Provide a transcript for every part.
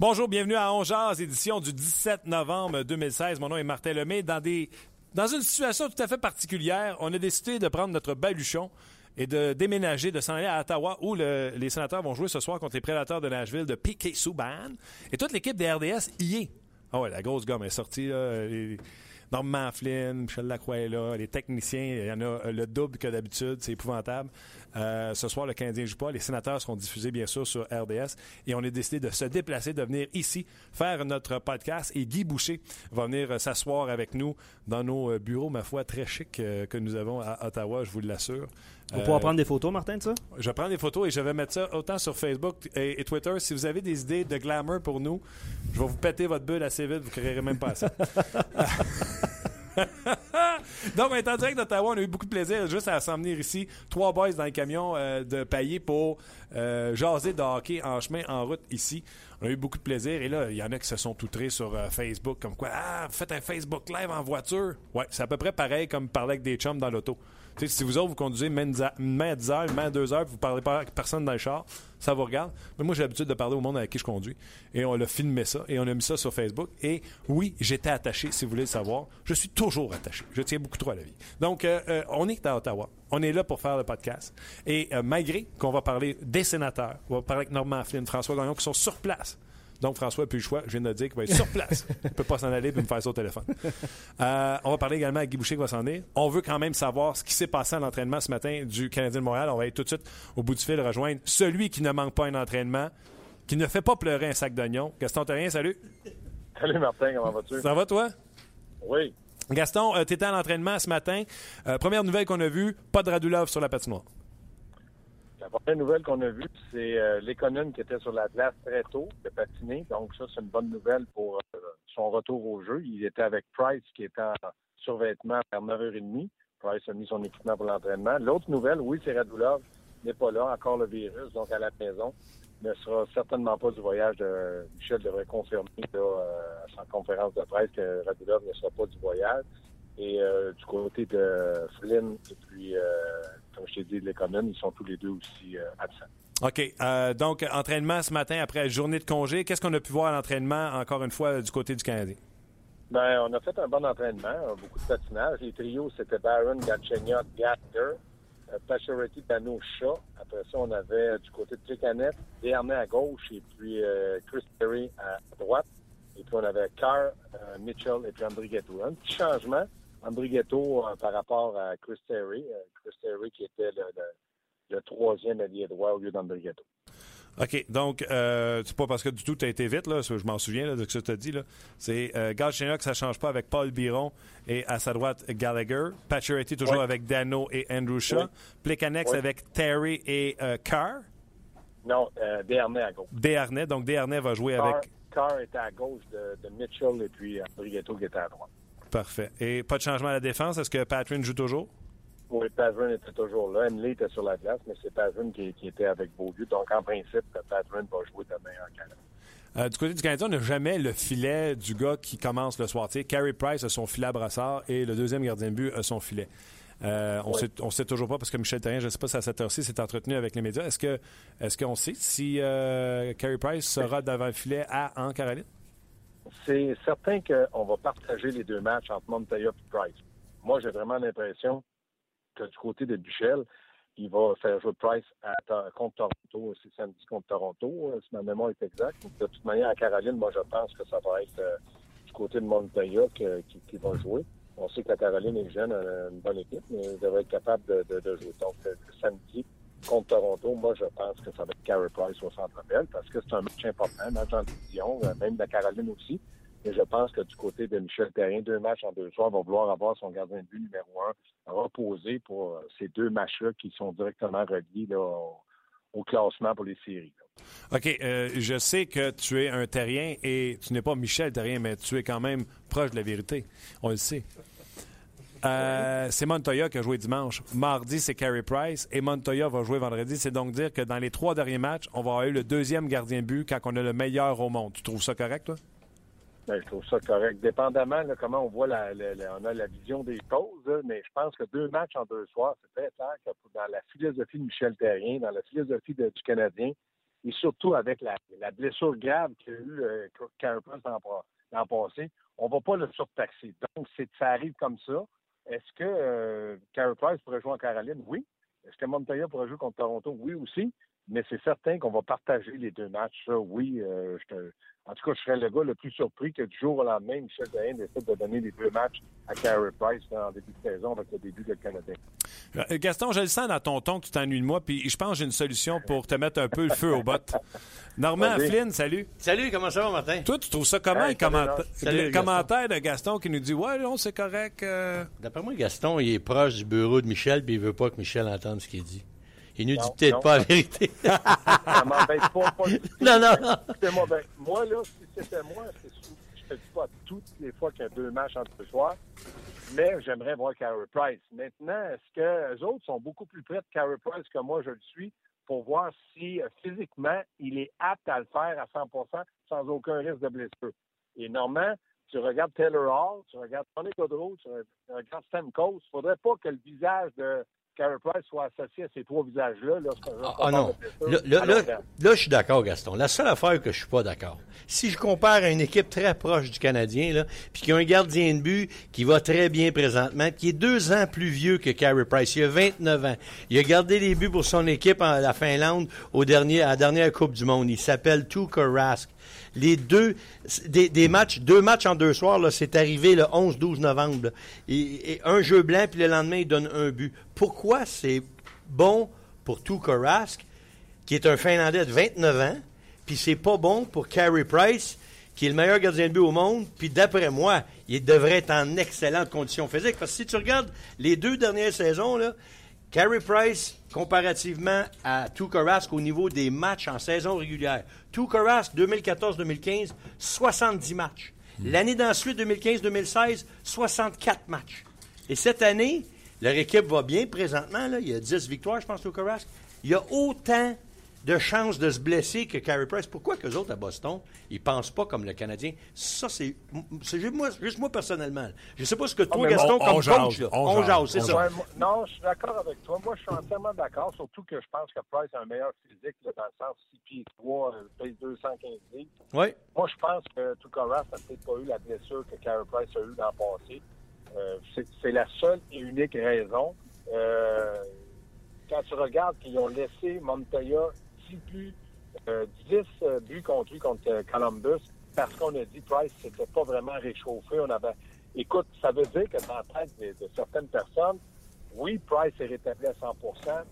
Bonjour, bienvenue à Ongeaz, édition du 17 novembre 2016. Mon nom est Martin Lemay. Dans, des, dans une situation tout à fait particulière, on a décidé de prendre notre baluchon et de déménager, de s'en aller à Ottawa, où le- les sénateurs vont jouer ce soir contre les prédateurs de Nashville de P.K. Subban. Et toute l'équipe des RDS y est. Ah ouais, la grosse gomme est sortie. Là, Norman Flynn, Michel Lacroix là, les techniciens, il y en a euh, le double que d'habitude, c'est épouvantable. Euh, ce soir, le Canadien joue pas. Les sénateurs seront diffusés, bien sûr, sur RDS. Et on a décidé de se déplacer, de venir ici faire notre podcast. Et Guy Boucher va venir euh, s'asseoir avec nous dans nos bureaux, ma foi, très chics euh, que nous avons à Ottawa, je vous l'assure. On Euh, pourra prendre des photos, Martin, de ça? je prends des photos et je vais mettre ça autant sur Facebook et, et Twitter. Si vous avez des idées de glamour pour nous, je vais vous péter votre bulle assez vite, vous ne créerez même pas ça. Donc, en direct d'Ottawa. On a eu beaucoup de plaisir juste à s'en venir ici. Trois boys dans le camion euh, de Paillé pour euh, jaser de hockey en chemin, en route ici. On a eu beaucoup de plaisir. Et là, il y en a qui se sont outrés sur euh, Facebook comme quoi, ah, faites un Facebook Live en voiture. Ouais, c'est à peu près pareil comme parler avec des chums dans l'auto. Si vous autres, vous conduisez main à une main à 10 heures, main à 2 heures, puis vous parlez pas à personne dans le char, ça vous regarde. Mais moi, j'ai l'habitude de parler au monde avec qui je conduis. Et on a filmé ça, et on a mis ça sur Facebook. Et oui, j'étais attaché, si vous voulez le savoir. Je suis toujours attaché. Je tiens beaucoup trop à la vie. Donc, euh, euh, on est à Ottawa. On est là pour faire le podcast. Et euh, malgré qu'on va parler des sénateurs, on va parler avec Normand Flynn, François Gagnon, qui sont sur place. Donc, François n'a plus le choix. Je viens de le dire qu'il va être sur place. Il ne peut pas s'en aller et me faire ça au téléphone. Euh, on va parler également à Guy Boucher qui va s'en aller. On veut quand même savoir ce qui s'est passé à l'entraînement ce matin du Canadien de Montréal. On va aller tout de suite au bout du fil rejoindre celui qui ne manque pas un entraînement, qui ne fait pas pleurer un sac d'oignons. Gaston Terrien, salut. Salut Martin, comment vas-tu? Ça va, toi? Oui. Gaston, tu étais à l'entraînement ce matin. Euh, première nouvelle qu'on a vue, pas de Radulov sur la patinoire. La première nouvelle qu'on a vue, c'est euh, qui était sur la glace très tôt, de patiner. Donc ça, c'est une bonne nouvelle pour euh, son retour au jeu. Il était avec Price qui était en survêtement vers 9h30. Price a mis son équipement pour l'entraînement. L'autre nouvelle, oui, c'est Radulov n'est pas là, encore le virus, donc à la maison. Ne sera certainement pas du voyage Michel devrait confirmer là, euh, à sa conférence de presse que Radulov ne sera pas du voyage. Et euh, du côté de Flynn et puis, euh, comme je t'ai dit, de l'économe, ils sont tous les deux aussi euh, absents. OK. donc, entraînement ce matin après journée de congé. Qu'est-ce qu'on a pu voir à l'entraînement, encore une fois, du côté du Canadien? Ben, on a fait un bon entraînement, euh, beaucoup de patinage. Les trios, c'était Baron, Galchenyuk, Gatter, Pacioretty, Dano, Shaw. Après ça, on avait du côté de Tricanet, Desharnais à gauche et puis Chris Terry à droite. Et puis on avait Carr, Mitchell et puis Andrighetto. Un petit changement, Andrighetto euh, par rapport à Chris Terry. Euh, Chris Terry qui était le, le- le troisième allié droit au lieu d'Andrighetto. OK. Donc, euh, c'est pas parce que du tout tu as été vite, là, je m'en souviens là, de ce que tu as dit. C'est euh, Galchenyuk, ça change pas avec Paul Biron et à sa droite Gallagher. Pacioretty toujours Oui. avec Dano et Andrew Shaw. Oui. Plekanex Oui. avec Terry et euh, Carr. Non, euh, Desharnais à gauche. Desharnais. Donc, Desharnais va jouer Carr, avec... Carr était à gauche de, de Mitchell et puis Andrighetto qui était à droite. Parfait. Et pas de changement à la défense. Est-ce que Patrick joue toujours? Oui, Pavrin était toujours là. Henley était sur la glace, mais c'est Pavrin qui, qui était avec Beaulieu. Donc, en principe, Pavrin va jouer demain en Canada. Euh, du côté du Canadien, on n'a jamais le filet du gars qui commence le soir. Tu sais, Carey Price a son filet à brassard et le deuxième gardien de but a son filet. Euh, on Oui. sait, toujours pas parce que Michel Terrien, je ne sais pas si à cette heure-ci, s'est entretenu avec les médias. Est-ce que est-ce qu'on sait si euh, Carey Price sera devant le filet à en Caroline? C'est certain qu'on va partager les deux matchs entre Montoya et Price. moi, j'ai vraiment l'impression que du côté de Michel, il va faire jouer Price à, contre Toronto. C'est samedi contre Toronto, euh, si ma mémoire est exacte. de toute manière, à Caroline, moi, je pense que ça va être euh, du côté de Montoya qui, qui, va jouer. On sait que la Caroline est jeune, une bonne équipe, mais elle devrait être capable de, de, jouer. Donc, euh, samedi contre Toronto, moi, je pense que ça va être Carey Price au centre belle parce que c'est un match important, match en division, même la Caroline aussi. Et je pense que du côté de Michel Terrien, deux matchs en deux soirs, va vouloir avoir son gardien de but numéro un reposé pour euh, ces deux matchs-là qui sont directement reliés au, classement pour les séries. OK. Euh, je sais que tu es un terrien et tu n'es pas Michel Terrien, mais tu es quand même proche de la vérité. On le sait. Euh, c'est Montoya qui a joué dimanche. Mardi, c'est Carey Price. Et Montoya va jouer vendredi. C'est donc dire que dans les trois derniers matchs, on va avoir eu le deuxième gardien but quand on a le meilleur au monde. Tu trouves ça correct, toi? Ben, je trouve ça correct. Dépendamment de comment on voit la, on a la vision des causes, mais je pense que deux matchs en deux soirs, c'est très clair que dans la philosophie de Michel Terrien, dans la philosophie du Canadien, et surtout avec la, blessure grave qu'il y a eu euh, l'an passé, on ne va pas le surtaxer. Donc, ça arrive comme ça. Est-ce que euh, Carey Price pourrait jouer en Caroline? Oui. Est-ce que Montoya pourrait jouer contre Toronto? Oui aussi. Mais c'est certain qu'on va partager les deux matchs. Ça, oui, euh, je te, en tout cas, je serais le gars le plus surpris que du jour au lendemain, Michel Dayen décide de donner les deux matchs à Carey Price en début de saison avec le début de Canadien. Euh, Gaston, je le sens dans ton ton que tu t'ennuies de moi, puis je pense que j'ai une solution pour te mettre un peu le feu au bottes. Normand Flynn, salut. Salut, comment ça va, Martin? Toi, tu trouves ça comment, le, commentaire de Gaston qui nous dit Ouais, non, c'est correct. Euh. D'après moi, Gaston, il est proche du bureau de Michel, puis il veut pas que Michel entende ce qu'il dit. Il nous dit peut-être pas la vérité. ça m'embête pas, pas Non, non, non. Moi, ben, moi, là, si c'était moi, je te dis pas toutes les fois qu'il y a deux matchs entre deux soirs, mais j'aimerais voir Carey Price. Maintenant, est-ce que les autres sont beaucoup plus près de Carey Price que moi, je le suis, pour voir si euh, physiquement, il est apte à le faire à 100% sans aucun risque de blessure? Et normalement, tu regardes Taylor Hall, tu regardes Tony Godreau, tu regardes Stamkos, il ne faudrait pas que le visage de Carey Price soit associé à ces trois visages-là. ah, ah non. Là, je suis d'accord, Gaston. La seule affaire que je suis pas d'accord, si je compare à une équipe très proche du Canadien, là, puis qui a un gardien de but qui va très bien présentement, qui est deux ans plus vieux que Carey Price, il a 29 ans. Il a gardé les buts pour son équipe en la Finlande au dernier, à la dernière Coupe du Monde. Il s'appelle Tuukka Rask les deux matchs, deux matchs en deux soirs, c'est arrivé le 11-12 novembre. Et, un jeu blanc, puis le lendemain, il donne un but. Pourquoi c'est bon pour Tuukka Rask, qui est un Finlandais de 29 ans, puis c'est pas bon pour Carey Price, qui est le meilleur gardien de but au monde, puis d'après moi, il devrait être en excellente condition physique. Parce que si tu regardes les deux dernières saisons, là, Carey Price, comparativement à Tuukka Rask au niveau des matchs en saison régulière. Tuukka Rask, 2014-2015, 70 matchs. L'année d'ensuite, 2015-2016, 64 matchs. Et cette année, leur équipe va bien présentement. Là, il y a 10 victoires, je pense, Rask. Il y a autant de chances de se blesser que Carey Price. Pourquoi que les autres à Boston, ils pensent pas comme le Canadien? Ça, c'est juste moi, juste moi personnellement. Je sais pas ce que toi, ah, Gaston, comme coach, on, jase, c'est ça. non, je suis d'accord avec toi. Moi, je suis entièrement d'accord, surtout que je pense que Price a un meilleur physique dans le sens 6 pieds 3, pèse 215 livres. Oui. Moi, je pense que Tuukka n'a peut-être pas eu la blessure que Carey Price a eu dans le passé. Euh, c'est la seule et unique raison. Euh, quand tu regardes qu'ils ont laissé Montoya 10 buts, euh, 10 euh, buts contre lui, contre euh, Columbus, parce qu'on a dit Price s'était pas vraiment réchauffé. On avait... Écoute, ça veut dire que dans la tête de, certaines personnes, oui, Price est rétabli à 100%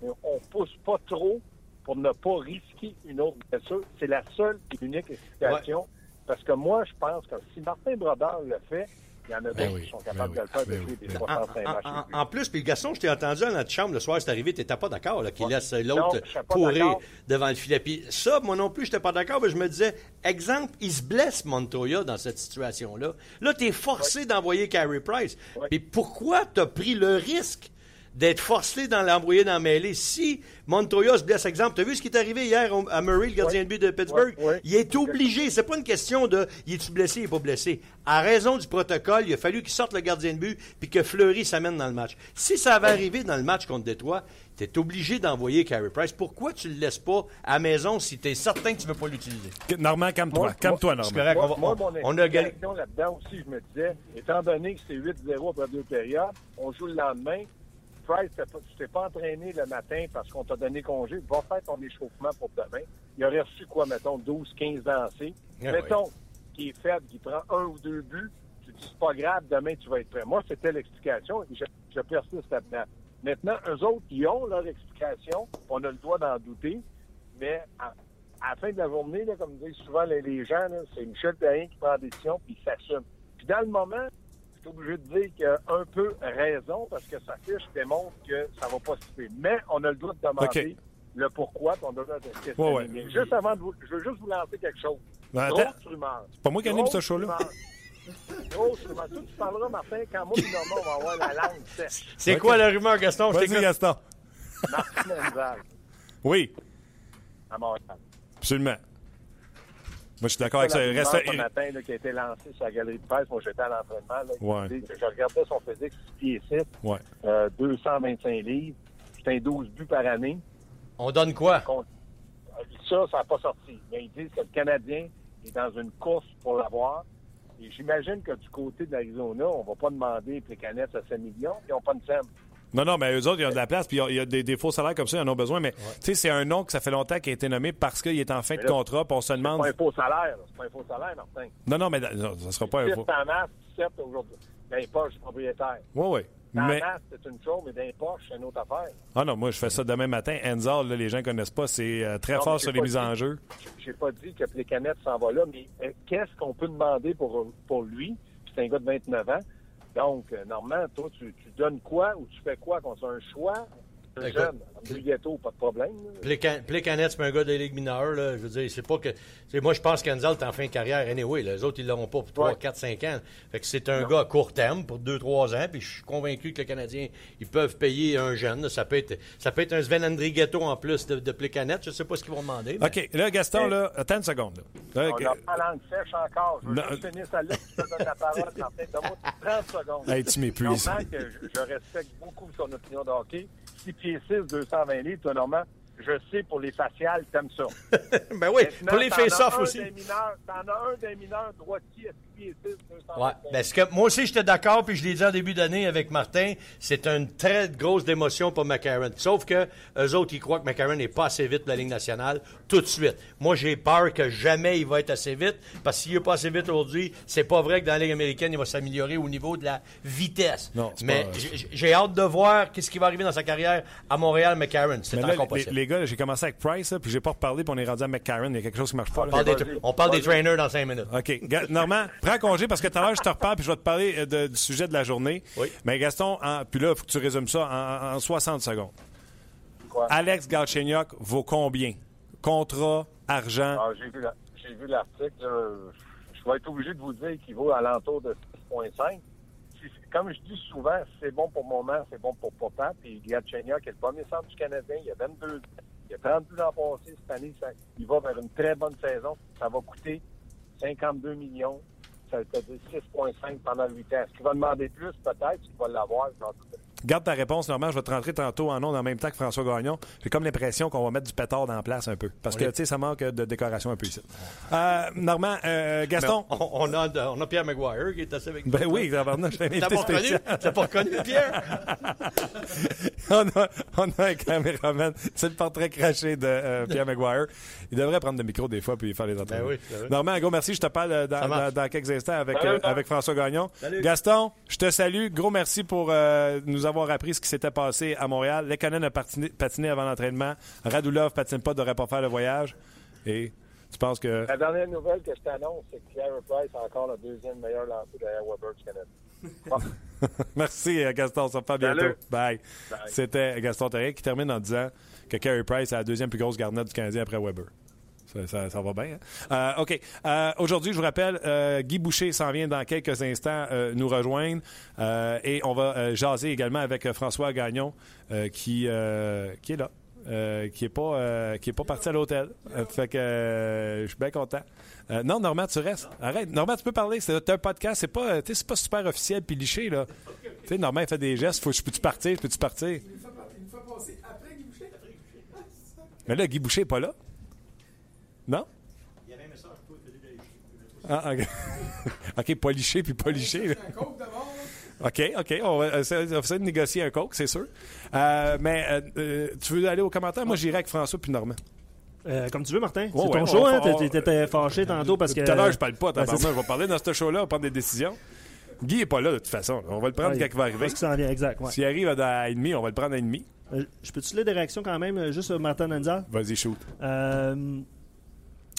mais on pousse pas trop pour ne pas risquer une autre blessure. C'est la seule et unique explication. Parce que moi, je pense que si Martin Brodeur le fait, il y en a ben d'autres qui sont capables ben de le faire ben depuis des 65 matchs. En, plus, puis Gaston, je t'ai entendu dans notre chambre le soir, c'est arrivé, tu n'étais pas d'accord qu'il laisse l'autre pourrir devant le filet. Puis ça, moi non plus, je n'étais pas d'accord, mais je me disais, exemple, il se blesse Montoya dans cette situation-là. Là, tu es forcé d'envoyer Carey Price. Puis pourquoi tu as pris le risque d'être forcé dans l'embrouillé dans la mêlée. Si Montoya se blesse, exemple, tu as vu ce qui est arrivé hier à Murray, le gardien de but de Pittsburgh? Il est obligé. C'est pas une question de il est-tu blessé, il est pas blessé. À raison du protocole, il a fallu qu'il sorte le gardien de but puis que Fleury s'amène dans le match. Si ça avait arrivé dans le match contre Détroit, tu es obligé d'envoyer Carey Price. Pourquoi tu le laisses pas à la maison si tu es certain que tu ne veux pas l'utiliser? Normand, calme-toi. Calme-toi, Normand. Moi, moi, mon on a là-dedans aussi, je me disais, étant donné que c'est 8-0 après deux périodes, on joue le lendemain, Price, tu t'es pas entraîné le matin parce qu'on t'a donné congé, va faire ton échauffement pour demain. Il aurait reçu quoi, mettons, 12, 15 dansés. Ah mettons qu'il est faible, qu'il prend un ou deux buts, tu dis, c'est pas grave, demain tu vas être prêt. Moi, c'était l'explication. Je, je persiste là-dedans. Maintenant, eux autres, ils ont leur explication. On a le droit d'en douter. Mais à, la fin de la journée, là, comme disent souvent les, gens, c'est Michel Perrin qui prend la décision puis il s'assume. Puis dans le moment, suis obligé de dire qu'il a un peu raison parce que sa fiche démontre que ça va pas se faire. Mais on a le droit de demander le pourquoi, on a le droit de questionner. Juste avant de vous, je veux juste vous lancer quelque chose. Ben, c'est pas moi qui anime ce show-là. Oh, tu parleras, Martin, quand moi et Normand, on va avoir la langue sèche. C'est quoi la rumeur, Gaston? Vas-y, Gaston. Martin Enzal. Oui. À Montréal. Absolument. Moi, je suis d'accord avec ça. Il reste un matin là, qui a été lancé sur la galerie de presse. Moi, j'étais à l'entraînement. Ouais. Je regardais son physique, 6 pieds 7, ouais. euh, 225 livres. C'était un 12 buts par année. On donne quoi? Ça, ça n'a pas sorti. Mais ils disent que le Canadien est dans une course pour l'avoir. Et j'imagine que du côté de l'Arizona, on va pas demander les canettes à 5 millions, ils n'ont pas de somme. Non, non, mais eux autres, ils ont de la place, puis il y a des, faux salaires comme ça, ils en ont besoin. Mais tu sais, c'est un nom que ça fait longtemps qui a été nommé parce qu'il est en fin de contrat, puis on se demande. C'est pas un faux salaire, c'est pas un faux salaire, Martin. Non, non, mais non, ça sera pas un faux. C'est en masse, certes, aujourd'hui. Pas, je propriétaire. Oui, oui. Mais... c'est une chose, mais d'un poche, c'est une autre affaire. Ah non, moi, je fais ça demain matin. Enzal, là, les gens ne connaissent pas, c'est euh, très fort sur les mises en jeu. J'ai pas dit que les canettes s'en va là, mais euh, qu'est-ce qu'on peut demander pour, pour lui? C'est un gars de 29 ans. Donc, euh, normalement, toi, tu, tu, donnes quoi ou tu fais quoi quand c'est un choix? Jeune, gâteau, pas de problème. Plécanet, c'est un gars de Ligue mineure. Là. Je veux dire, c'est pas que. Moi, je pense qu'Anzal est en fin de carrière anyway. Les autres, ils l'auront pas pour 3, 4, 5 ans. Fait que c'est un gars à court terme pour 2, 3 ans. Puis je suis convaincu que les Canadiens, ils peuvent payer un jeune. Ça peut être, ça peut être un Sven Ghetto en plus de, de Plécanet. Je sais pas ce qu'ils vont demander. OK. Là, Gaston, là, attends une seconde. Là. on n'a pas langue sèche encore. Je veux juste finir ça là. Je te donne la parole. Donne-moi 30 secondes. Hey, tu m'épuises. Je, je respecte beaucoup son opinion de hockey. 6 pieds 6, 220 livres, toi, Normand, je sais, pour les faciales, t'aimes ça. ben oui, pour les face-off aussi. T'en as un des mineurs droitier Ouais. Parce que moi aussi, j'étais d'accord, puis je l'ai dit en début d'année avec Martin, c'est une très grosse démotion pour McCarron. Sauf que eux autres, ils croient que McCarron n'est pas assez vite pour la Ligue nationale tout de suite. Moi, j'ai peur que jamais il va être assez vite, parce que s'il n'est pas assez vite aujourd'hui, c'est pas vrai que dans la Ligue américaine, il va s'améliorer au niveau de la vitesse. Non, Mais j'ai hâte de voir qu'est-ce qui va arriver dans sa carrière à Montréal, McCarron. C'est encore possible. Les, gars, j'ai commencé avec Price, puis j'ai pas reparlé, puis on est rendu à McCarron. Il y a quelque chose qui marche pas. On parle, des, trainers dans cinq minutes. OK. Normand, prends congé parce que tout à l'heure, je te reparle puis je vais te parler euh, du sujet de la journée. Oui. Mais Gaston, puis là, il faut que tu résumes ça en, 60 secondes. Alex Galchenyuk vaut combien? Contrat, argent? Ah, j'ai vu l'article. Je vais être obligé de vous dire qu'il vaut alentour de 6,5. Comme je dis souvent, c'est bon pour moment, c'est bon pour papa. Puis Galchenyuk est le premier centre du Canadien. Il y a 22 il y a 32 ans passés cette année. il va vers une très bonne saison. Ça va coûter 52 millions ça veut dire 6,5 pendant 8 ans. Est-ce qu'il va demander plus? Peut-être. qu'il va l'avoir? Garde ta réponse, Normand. Je vais te rentrer tantôt en ondes en même temps que François Gagnon. J'ai comme l'impression qu'on va mettre du pétard dans la place un peu. Parce que, tu sais, ça manque de décoration un peu ici. Euh, Normand, euh, Gaston? On, a, on a Pierre Maguire qui est assez avec nous. Ben oui, T'as pas reconnu? T'as pas reconnu, Pierre? on, a, on a un caméraman. C'est le portrait craché de euh, Pierre Maguire. Il devrait prendre le micro des fois puis faire les entraînements. Ben oui, Normand, gros merci. Je te parle dans, dans, quelques instants avec, avec François Gagnon. Gaston, je te salue. Gros merci pour nous avoir appris ce qui s'était passé à Montréal. Lekonen a patiné, avant l'entraînement. Radulov patine pas, devrait pas faire le voyage. Et tu penses que. La dernière nouvelle que je t'annonce, c'est que Carey Price a encore le deuxième meilleur lanceur derrière Weber du Canada. Merci, euh, Gaston. Ça va bientôt. Bye. C'était Gaston Terrier qui termine en disant que Carey Price a la deuxième plus grosse garnette du Canadien après Weber. Ça, ça, va bien. Hein? Euh, OK. Euh, Aujourd'hui, je vous rappelle, euh, Guy Boucher s'en vient dans quelques instants nous rejoindre. Et on va jaser également avec François Gagnon qui, qui est là. euh, qui n'est pas, euh, qui est pas parti à l'hôtel. Euh, fait que je suis bien content. Non, Normand, tu restes. Arrête. Normand, tu peux parler. C'est un podcast. C'est pas, tu c'est pas super officiel puis liché, là. Tu sais, Normand, il fait des gestes. Faut, je peux-tu partir? Peux-tu partir? Mais là, Guy Boucher n'est pas là. Non? Ah, OK. OK, pas liché puis pas liché. là. OK, OK. On va essayer, on va essayer de négocier un coke, c'est sûr. Euh, mais euh, euh, tu veux aller aux commentaires? Moi, j'irai avec François puis Normand. Euh, comme tu veux, Martin. Ouais, c'est ouais, ton on show, hein? T'étais- fâché tantôt parce que. Tout à l'heure, je parle pas. Ouais, ça. je vais parler dans ce show-là, on va prendre des décisions. Guy est pas là, de toute façon. On va le prendre Ouais, quand il va arriver. Ça ouais. S'il arrive à demi, on va le prendre à demi. Euh, je peux-tu lire des réactions quand même, juste sur Martin Nanza? Vas-y, shoot. Euh,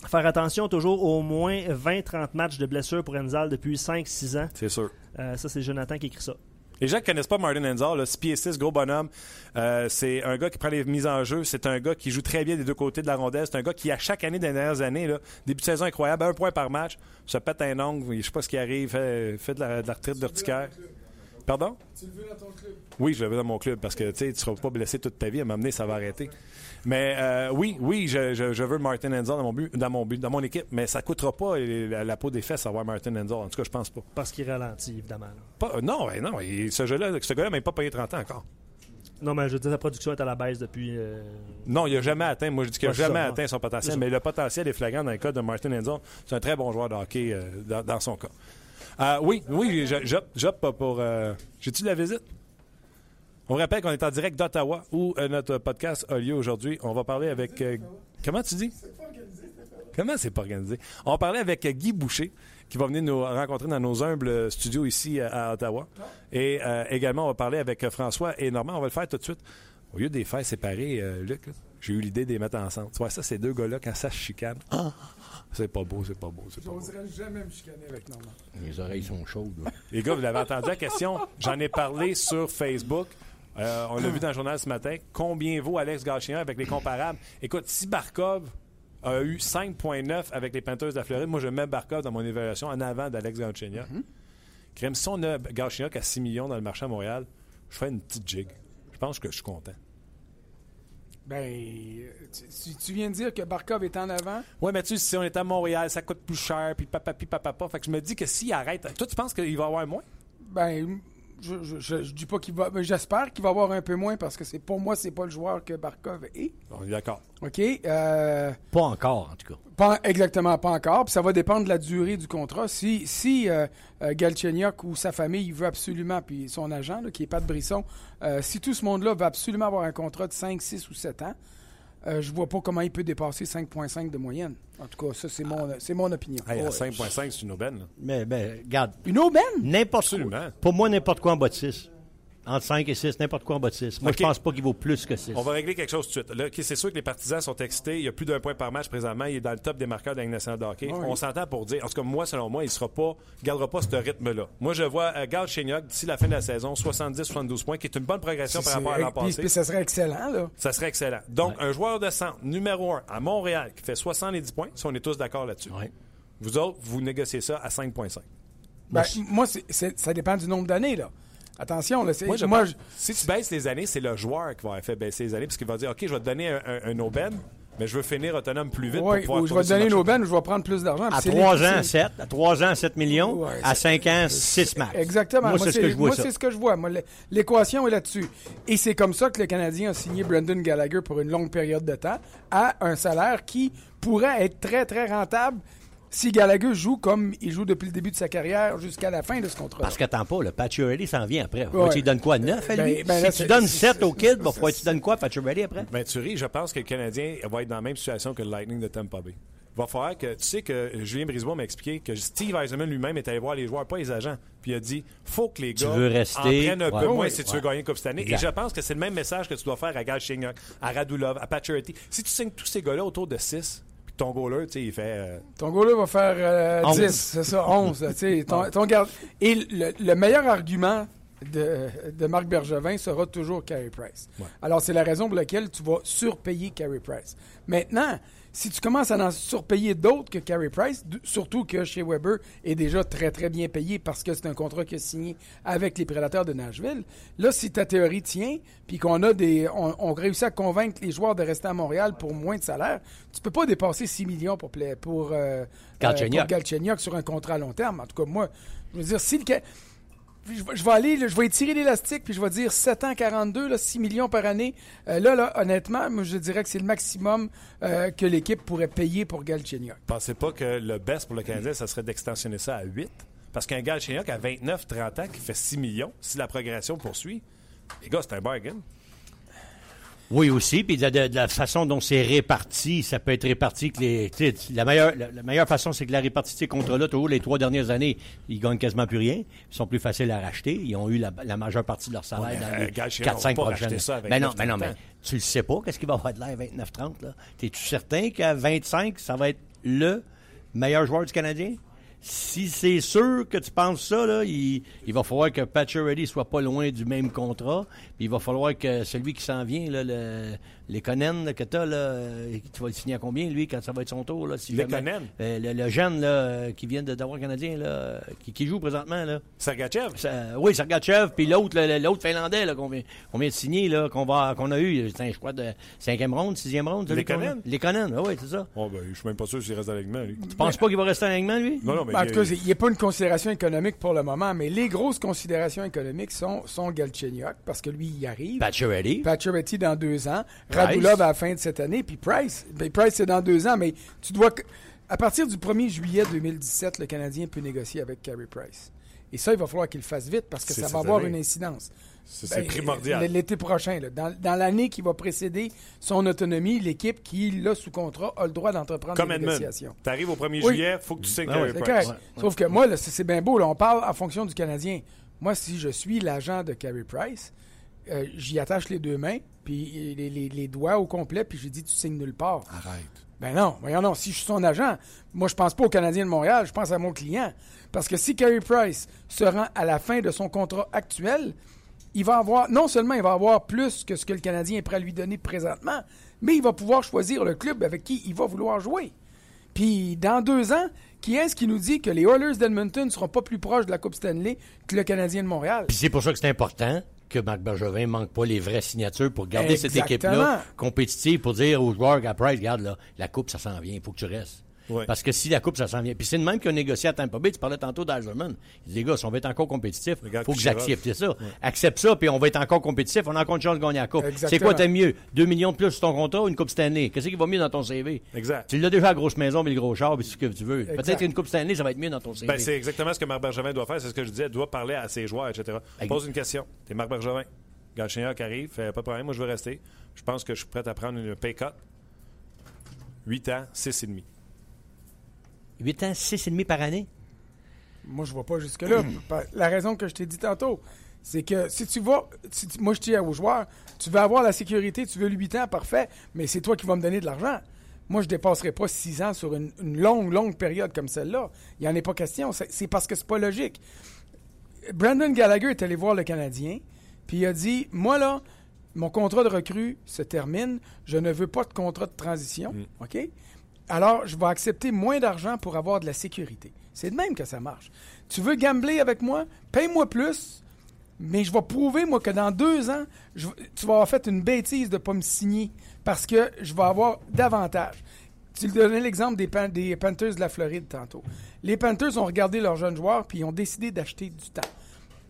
faire attention, toujours au moins 20-30 matchs de blessures pour Enzal depuis 5-6 ans. C'est sûr. Euh, ça, c'est Jonathan qui écrit ça. Les gens qui connaissent pas Martin Enzar, là, 6 pieds 6, gros bonhomme, euh, c'est un gars qui prend les mises en jeu, c'est un gars qui joue très bien des deux côtés de la rondelle, c'est un gars qui, à chaque année des dernières années, là, début de saison incroyable, un point par match, se pète un ongle, je sais pas ce qui arrive, fait, fait de, la, de la retraite d'urticaire. Pardon? Tu le veux dans ton club? Oui, je le veux dans mon club parce que tu tu seras pas blessé toute ta vie. À m'amener, ça va arrêter. Mais euh, oui, oui, je, je- je veux Martin Enzar dans mon but, dans mon but, dans mon équipe, mais ça coûtera pas euh, la, la peau des fesses avoir Martin Enzar. En tout cas, je pense pas. Parce qu'il ralentit, évidemment. là. Pas- euh, non, ben non, il- ce jeu-là, ce gars-là n'a même pas payé 30 ans encore. Non, mais je veux dire, sa production est à la baisse depuis. euh, Non, il n'a jamais atteint. Moi, je dis qu'il n'a Ouais, c'est jamais ça, atteint son potentiel, mais le potentiel est flagrant dans le cas de Martin Enzon. C'est un très bon joueur de hockey euh, dans, dans son cas. Euh, oui, oui, j'opte j'opte pour. euh, J'ai-tu de la visite? On vous rappelle qu'on est en direct d'Ottawa où euh, notre podcast a lieu aujourd'hui. On va parler avec. euh, comment tu dis? Comment c'est pas organisé? On va parler avec euh, Guy Boucher, qui va venir nous rencontrer dans nos humbles studios ici à Ottawa. Et euh, également, on va parler avec François et Normand. On va le faire tout de suite. Au lieu de les faire séparer, euh, Luc, là, j'ai eu l'idée de les mettre ensemble. Tu vois, ça, ces deux gars-là, quand ça se chicane, c'est pas beau, c'est pas beau, c'est pas beau. J'oserais jamais me chicaner avec Normand. Les oreilles sont chaudes. là. Les gars, vous l'avez entendu la question. J'en ai parlé sur Facebook. Euh, on l'a vu dans le journal ce matin. Combien vaut Alex Gachien avec les comparables? Écoute, si Barkov a eu 5,9 avec les Panthers de la Floride, moi, je mets Barkov dans mon évaluation en avant d'Alex Gachien. Crème, si on a Gachien à 6 millions dans le marché à Montréal, je fais une petite jig. Je pense que je suis content. Ben, tu, viens de dire que Barkov est en avant? Oui, mais tu sais, si on est à Montréal, ça coûte plus cher, puis papa, puis papa, papa. Fait que je me dis que s'il arrête. Toi, tu penses qu'il va avoir moins? Ben, je, je, je- je dis pas qu'il va. J'espère qu'il va avoir un peu moins parce que c'est pour moi, c'est pas le joueur que Barkov est. On est d'accord. OK? Euh, Pas encore, en tout cas. pas, exactement, pas encore. Puis ça va dépendre de la durée du contrat. Si, si euh, euh, Galchenyuk ou sa famille veut absolument, puis son agent, là, qui est Pat Brisson, euh, si tout ce monde-là veut absolument avoir un contrat de 5, 6 ou 7 ans, euh, je vois pas comment il peut dépasser 5,5 de moyenne. En tout cas, ça, c'est mon, c'est mon opinion. Hey, à Ouais. 5,5, c'est une aubaine. là. Mais, ben, regarde, Une aubaine? n'importe Absolument. quoi. Pour moi, n'importe quoi en bas de 6. Entre 5 et 6, n'importe quoi en bas de 6. Moi, OK. je pense pas qu'il vaut plus que 6. On va régler quelque chose tout de suite. Là, OK, c'est sûr que les partisans sont excités. Il y a plus d'un point par match présentement. Il est dans le top des marqueurs de la Ligue nationale de hockey. Oui. On s'entend pour dire, en tout cas, moi, selon moi, il sera pas, gardera pas ce rythme-là. Moi, je vois euh, Gal d'ici la fin de la saison, 70-72 points, qui est une bonne progression par rapport à l'an passé. puis ça serait excellent, là. Ça serait excellent. Donc, un joueur de centre, numéro 1, à Montréal, qui fait 70 points, si on est tous d'accord là-dessus. Ouais. Vous autres, vous négociez ça à 5,5. Ben, moi, ça dépend du nombre d'années, là. Attention, là. c'est- Moi, je moi, pense- si tu baisses les années, c'est le joueur qui va avoir fait baisser les années, parce qu'il va dire, OK, je vais te donner un, un, un aubaine, mais je veux finir autonome plus vite ouais, pour pouvoir ou je vais te donner une aubaine ou je vais prendre plus d'argent. À Puis c'est 3 les- ans, c'est- 7. À 3 ans, 7 millions. Ouais, à c'est- 5 ans, 6 max. Exactement. Moi, c'est ce que je vois moi, c'est ce que je vois. L'équation est là-dessus. Et c'est comme ça que le Canadien a signé Brendan Gallagher pour une longue période de temps à un salaire qui pourrait être très, très rentable si Gallagher joue comme il joue depuis le début de sa carrière jusqu'à la fin de ce contrat. Parce qu'attends pas, le Pacioretty s'en vient après. Ouais. Tu lui donnes quoi, 9 à lui? Ben- ben là, si tu donnes c'est- 7 au kid, il faudrait que tu donnes quoi à Pacioretty après? Ben, tu ris, je pense que le Canadien va être dans la même situation que le Lightning de Tampa Bay. Il va falloir que. Tu sais que Julien Brisebois m'a expliqué que Steve Eisenman lui-même est allé voir les joueurs, pas les agents. Puis il a dit faut que les gars veux rester- en prennent un Ouais. peu moins Ouais. si tu Ouais. veux gagner une Coupe cette année. Exact. Et je pense que c'est le même message que tu dois faire à Gal à Radulov, à Pacioretty. Si tu signes tous ces gars-là autour de 6, puis que ton goaler, tu sais, il fait. euh, Ton va faire euh, Onze. 10, c'est ça, 11. là, tu sais, ton, ton garde- Et le, le meilleur argument de, de Marc Bergevin sera toujours Carey Price. Ouais. Alors, c'est la raison pour laquelle tu vas surpayer Carey Price. Maintenant, si tu commences à en surpayer d'autres que Carey Price, surtout que chez Weber est déjà très très bien payé parce que c'est un contrat qu'il a signé avec les Prédateurs de Nashville, là, si ta théorie tient, puis qu'on a des, on, réussit à convaincre les joueurs de rester à Montréal pour moins de salaire, tu peux pas dépasser 6 millions pour, pour, euh, euh sur un contrat à long terme. En tout cas, moi, je veux dire, si le je, vais aller, je étirer l'élastique, puis je vais dire 7 ans 42, là, 6 millions par année. Euh, là, là, honnêtement, moi, je dirais que c'est le maximum euh, que l'équipe pourrait payer pour Galchenyuk. Pensez pas que le best pour le Canadien, ça serait d'extensionner ça à 8? Parce qu'un Galchenyuk à 29-30 ans qui fait 6 millions, si la progression poursuit, les gars, c'est un bargain. Oui, aussi. Puis de, la façon dont c'est réparti, ça peut être réparti que les. La meilleure, la, meilleure façon, c'est que la répartie de ces contrats-là, les trois dernières années, ils gagnent quasiment plus rien. Ils sont plus faciles à racheter. Ils ont eu la, majeure partie de leur salaire dans les 4-5 prochaines années. Ben non, ben non, mais tu le sais pas, qu'est-ce qu'il va avoir de l'air 29-30, là? T'es-tu certain qu'à 25, ça va être le meilleur joueur du Canadien? Si c'est sûr que tu penses ça, là, il, va falloir que Ready soit pas loin du même contrat. Puis il va falloir que celui qui s'en vient, le, les Conan que tu as, là, euh, tu vas le signer à combien, lui, quand ça va être son tour? Là, si les Conan? Euh, le, jeune là, euh, qui vient d'avoir Canadien, là, qui, joue présentement. Là. Sergachev? oui, Sergachev. Puis l'autre, l'autre Finlandais qu'on vient, vient, de signer, là, qu'on, va, qu'on a eu, je crois, de cinquième ronde, sixième ronde. Les Conan? Les Conan, oui, c'est ça. Oh, ben, je suis même pas sûr s'il reste à l'alignement, lui. Tu penses pas qu'il va rester à l'alignement, lui? Non, non, mais. Ben, en tout cas, il n'y a pas une considération économique pour le moment, mais les grosses considérations économiques sont, sont Galchenyuk, parce que lui, il arrive. Pacioretty. Pacioretty dans deux ans. Radulov à la fin cette année. Puis Price, ben Price, c'est dans deux ans, mais tu dois. À partir du 1er juillet 2017, le Canadien peut négocier avec Carey Price. Et ça, il va falloir qu'il le fasse vite parce que ça va avoir une incidence. C'est ben, primordial. L'été prochain, dans, l'année qui va précéder son autonomie, l'équipe qui, là, sous contrat, a le droit d'entreprendre Comme des négociations. Tu arrives au 1er juillet, il faut que tu signes ah Price. Sauf que moi, c'est bien beau, on parle en fonction du Canadien. Moi, si je suis l'agent de Carey Price, euh, j'y attache les deux mains, puis les, doigts au complet, puis j'ai dit tu signes nulle part. Arrête. Ben non, voyons non. Si je suis son agent, moi je pense pas au Canadien de Montréal, je pense à mon client. Parce que si Carey Price se rend à la fin de son contrat actuel, il va avoir, non seulement il va avoir plus que ce que le Canadien est prêt à lui donner présentement, mais il va pouvoir choisir le club avec qui il va vouloir jouer. Puis dans deux ans, qui est-ce qui nous dit que les Oilers d'Edmonton ne seront pas plus proches de la Coupe Stanley que le Canadien de Montréal? Puis c'est pour ça que c'est important que Marc Bergevin manque pas les vraies signatures pour garder cette équipe-là compétitive, pour dire aux joueurs, Price, regarde, là, la coupe, ça s'en vient, il faut que tu restes. Parce que si la coupe, ça s'en vient. Puis c'est le même qui a négocié à Tampa Bay. Tu parlais tantôt d'Algerman. Il dit, les gars, si on va être encore compétitif, il faut que j'accepte ça. Accepte ça, puis on va être encore compétitif. On a encore une chance de gagner la coupe. C'est quoi t'aimes mieux? 2 millions de plus sur ton contrat ou une coupe Stanley? Qu'est-ce qui va mieux dans ton CV? Exact. Tu l'as déjà la grosse maison, mais le gros char, puis ce que tu veux. Peut-être qu'une coupe Stanley, ça va être mieux dans ton CV. Ben, c'est exactement ce que Marc Bergevin doit faire. C'est ce que je disais. Il doit parler à ses joueurs, etc. Pose une question. T'es Marc Bergevin. Galchenyuk qui arrive, fait pas de problème, moi je veux rester. Je pense que je suis prêt à prendre une pay cut. 8 ans, 6,5. 8 ans, 6,5 par année? Moi, je vois pas jusque-là. La raison que je t'ai dit tantôt, c'est que si tu vas, moi je dis aux joueurs, tu veux avoir la sécurité, tu veux le 8 ans, parfait, mais c'est toi qui vas me donner de l'argent. Moi, je ne dépasserai pas 6 ans sur une, longue, longue période comme celle-là. Il n'y en a pas question. C'est parce que c'est pas logique. Brandon Gallagher est allé voir le Canadien. Puis il a dit Moi, là, mon contrat de recrue se termine. Je ne veux pas de contrat de transition. Mm. OK? Alors, je vais accepter moins d'argent pour avoir de la sécurité. C'est de même que ça marche. Tu veux gambler avec moi? Paye-moi plus, mais je vais prouver, moi, que dans deux ans, tu vas avoir fait une bêtise de ne pas me signer parce que je vais avoir davantage. Tu donnais l'exemple des, Panthers de la Floride tantôt. Les Panthers ont regardé leurs jeunes joueurs puis ils ont décidé d'acheter du temps.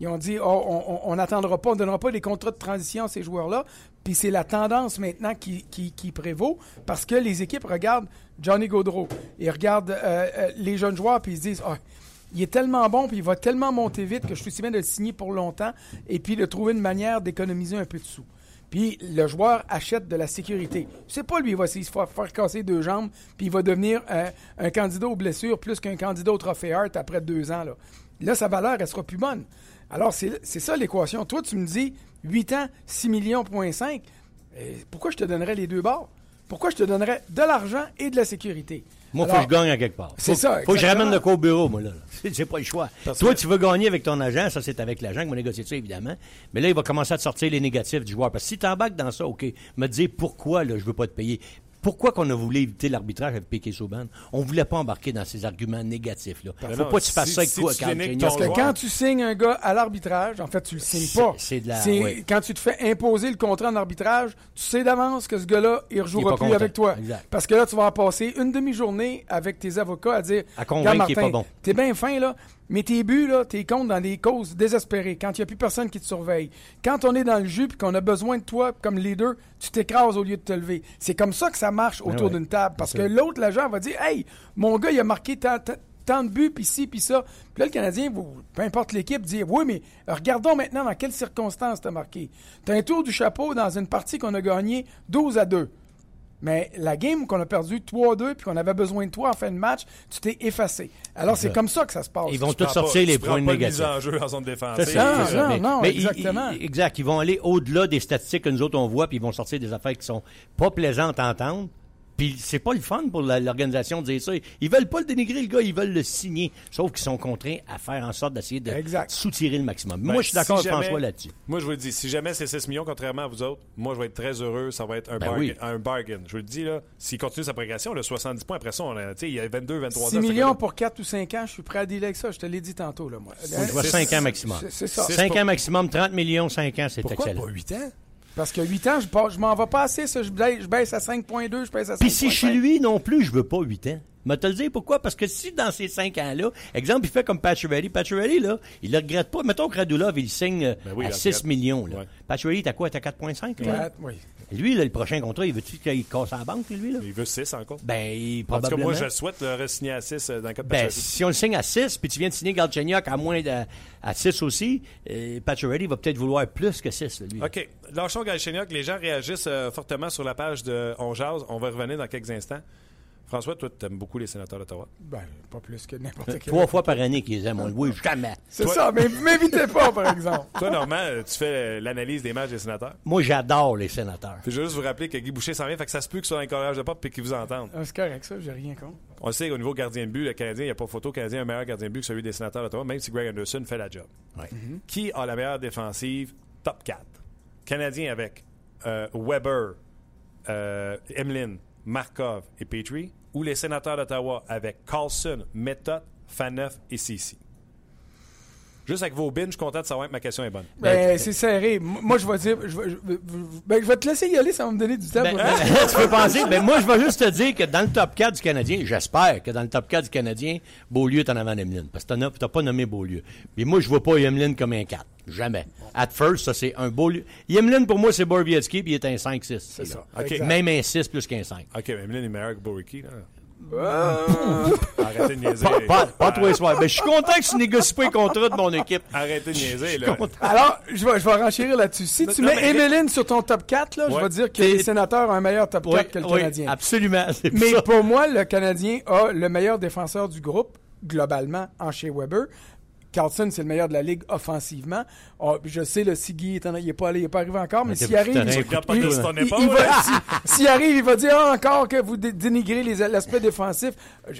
Ils ont dit oh, on n'attendra pas, on ne donnera pas des contrats de transition à ces joueurs-là. Puis c'est la tendance maintenant qui, prévaut parce que les équipes regardent Johnny Gaudreau et regardent euh, euh, les jeunes joueurs puis ils se disent oh, il est tellement bon puis il va tellement monter vite que je suis aussi bien de le signer pour longtemps et puis de trouver une manière d'économiser un peu de sous. Puis le joueur achète de la sécurité. C'est pas lui, il va se faire, casser deux jambes, puis il va devenir un, un candidat aux blessures plus qu'un candidat au trophée Hart après deux ans. Là, là sa valeur, elle sera plus bonne. Alors, c'est ça l'équation. Toi, tu me dis 8 ans, 6 millions, point 5. pourquoi je te donnerais les deux bords? Pourquoi je te donnerais de l'argent et de la sécurité? Moi, il faut que je gagne à quelque part. C'est ça. faut que je ramène le co au bureau, moi, là. J'ai pas le choix. Toi, tu veux gagner avec ton agent, ça, c'est avec l'agent qui va négocier ça, évidemment. Mais là, il va commencer à te sortir les négatifs du joueur. Parce que si tu embarques dans ça, OK, me dire pourquoi, là, je veux pas te payer Pourquoi qu'on a voulu éviter l'arbitrage avec Piquet Souban? On voulait pas embarquer dans ces arguments négatifs-là. Ben Faut non, pas que tu fasses si- ça avec si tu ton Parce que quand tu signes un gars à l'arbitrage, en fait, tu le signes pas. c'est de la-. Quand tu te fais imposer le contrat en arbitrage, tu sais d'avance que ce gars-là, il rejouera plus content. avec toi. Exact. Parce que là, tu vas en passer une demi-journée avec tes avocats à dire À convaincre qu'il est pas bon. T'es bien fin, là, mais tes buts, là, t'es comptes dans des causes désespérées. Quand il n'y a plus personne qui te surveille. Quand on est dans le jus et qu'on a besoin de toi comme leader, tu t'écrases au lieu de te lever. C'est comme ça que ça marche autour ouais. d'une table. Parce que l'autre, l'agent, va dire Hey, mon gars, il a marqué tant, de buts, puis ci, puis ça. Puis là, le Canadien, vous- peu importe l'équipe, dit Oui, mais regardons maintenant dans quelles circonstances t'as marqué. T'as un tour du chapeau dans une partie qu'on a gagnée 12 à 2. Mais la game qu'on a perdu 3-2 puis qu'on avait besoin de toi en fin de match, tu t'es effacé. Alors, c'est comme ça que ça se passe. Ils vont tous prends sortir pas- les points pas de mise négatifs. en jeu en zone défensive. C'est ça, Non, c'est ça. non, Mais- non, mais ils- exactement. ils- exact. Ils vont aller au-delà des statistiques que nous autres on voit, puis ils vont sortir des affaires qui sont pas plaisantes à entendre. Puis c'est pas le fun pour l'organisation de dire ça. Ils veulent pas le dénigrer, le gars, ils veulent le signer. Sauf qu'ils sont contraints à faire en sorte d'essayer de Exact. soutirer le maximum. Ben, moi, je suis d'accord si avec jamais- François là-dessus. Moi, je vous le dis, si jamais c'est 6 millions, contrairement à vous autres, moi, je vais être très heureux. Ça va être un, Ben bargain, oui. un bargain. Je vous le dis, là, s'il continue sa progression, le 70 points après ça, on a, tu sais, il y a 22, 23 6 ans. ce millions gars-là. pour 4 ou 5 ans, je suis prêt à dealer avec ça. Je te l'ai dit tantôt, là, moi. Je vois C'est- 5 ans maximum. C'est- ça. C'est 5 pas- ans maximum, 30 millions, 5 ans, c'est Pourquoi excellent. pas 8 ans? Parce que 8 ans, je, je m'en vais pas assez, ça. Je baisse, je à 5.2, je baisse à 5.5. Puis si chez lui non plus, je veux pas 8 ans. Mais te le dire pourquoi? Parce que si dans ces 5 ans-là, exemple, il fait comme Pacioretty, Pacioretty, là, il le regrette pas. Mettons que Radulov, il signe euh, Ben oui, il à le 6 regrette. millions. Là. Ouais. Pacioretty, t'as quoi? T'as 4,5? là? Oui. Lui, là, le prochain contrat, il veut-tu qu'il casse la banque, lui, là? Il veut 6 encore. Ben, il, en tout cas, probablement. moi, je le souhaite le re-signer à 6 dans le cas de Ben, si on le signe à 6, puis tu viens de signer Galchenyuk à moins de, à 6 aussi, euh, Pacioretty va peut-être vouloir plus que 6, là, lui. OK. Lâchons Galchenyuk. Les gens réagissent euh, fortement sur la page de On Jase. On va revenir dans quelques instants. François, toi, tu aimes beaucoup les sénateurs d'Ottawa? Ben, pas plus que n'importe quel. Trois fois par année qu'ils aiment, on le voit jamais. C'est Toi- ça, mais vous m'invitez pas, par exemple. Toi, Normand, euh, tu fais euh, l'analyse des matchs des sénateurs? Moi, j'adore les sénateurs. Puis je veux juste vous rappeler que Guy Boucher s'en vient, fait que ça se peut que ce soit dans les cordages de pop et qu'il vous entende. Ah, c'est correct, ça, j'ai rien contre. On le sait qu'au niveau gardien de but, le Canadien, il n'y a pas photo. Le Canadien a un meilleur gardien de but que celui des sénateurs d'Ottawa, même si Greg Anderson fait la job. Ouais. Qui a la meilleure défensive? Top 4. Canadien avec euh, Weber, euh, Emlyn, Markov et Petrie. Ou les sénateurs d'Ottawa avec Carlson, Method, Faneuf et Cici. Juste avec vos bins, je suis content de savoir que ma question est bonne. Ben, c'est serré. Moi, je vais dire. Je vais, je vais- ben, je vais te laisser y aller, ça va me donner du temps. Ben, pour- tu peux penser, mais moi, je vais juste te dire que dans le top 4 du Canadien, j'espère que dans le top 4 du Canadien, Beaulieu est en avant d'Emeline. Parce que t'en as- t'as pas nommé Beaulieu. Mais moi, je vois pas Emeline comme un 4. Jamais. At first, ça, c'est un Beaulieu. Emeline, pour moi, c'est Borbietsky, puis il est un 5-6. C'est ça. Même un 6 plus qu'un 5. OK, mais Emlyn est meilleur que là. Arrêtez de niaiser. Pas, pas, pas tous les soirs. Mais je suis content que tu négocies pas les contrats de mon équipe. Arrêtez de niaiser, là. Alors, je vais, je vais renchérir là-dessus. Si tu mets Emeline sur ton top 4, là, je vais dire que les sénateurs ont un meilleur top 4 Oui, que le oui, Canadien. absolument. Mais ça. pour moi, le Canadien a le meilleur défenseur du groupe, globalement, en chez Weber. Carlson, c'est le meilleur de la ligue offensivement. Ah, je sais, le Siggy, il n'est pas, allé- il est pas arrivé encore, mais s'il arrive, il, va- là. si- s'il arrive, il va dire ah, encore que vous dé- dénigrez l'aspect défensif.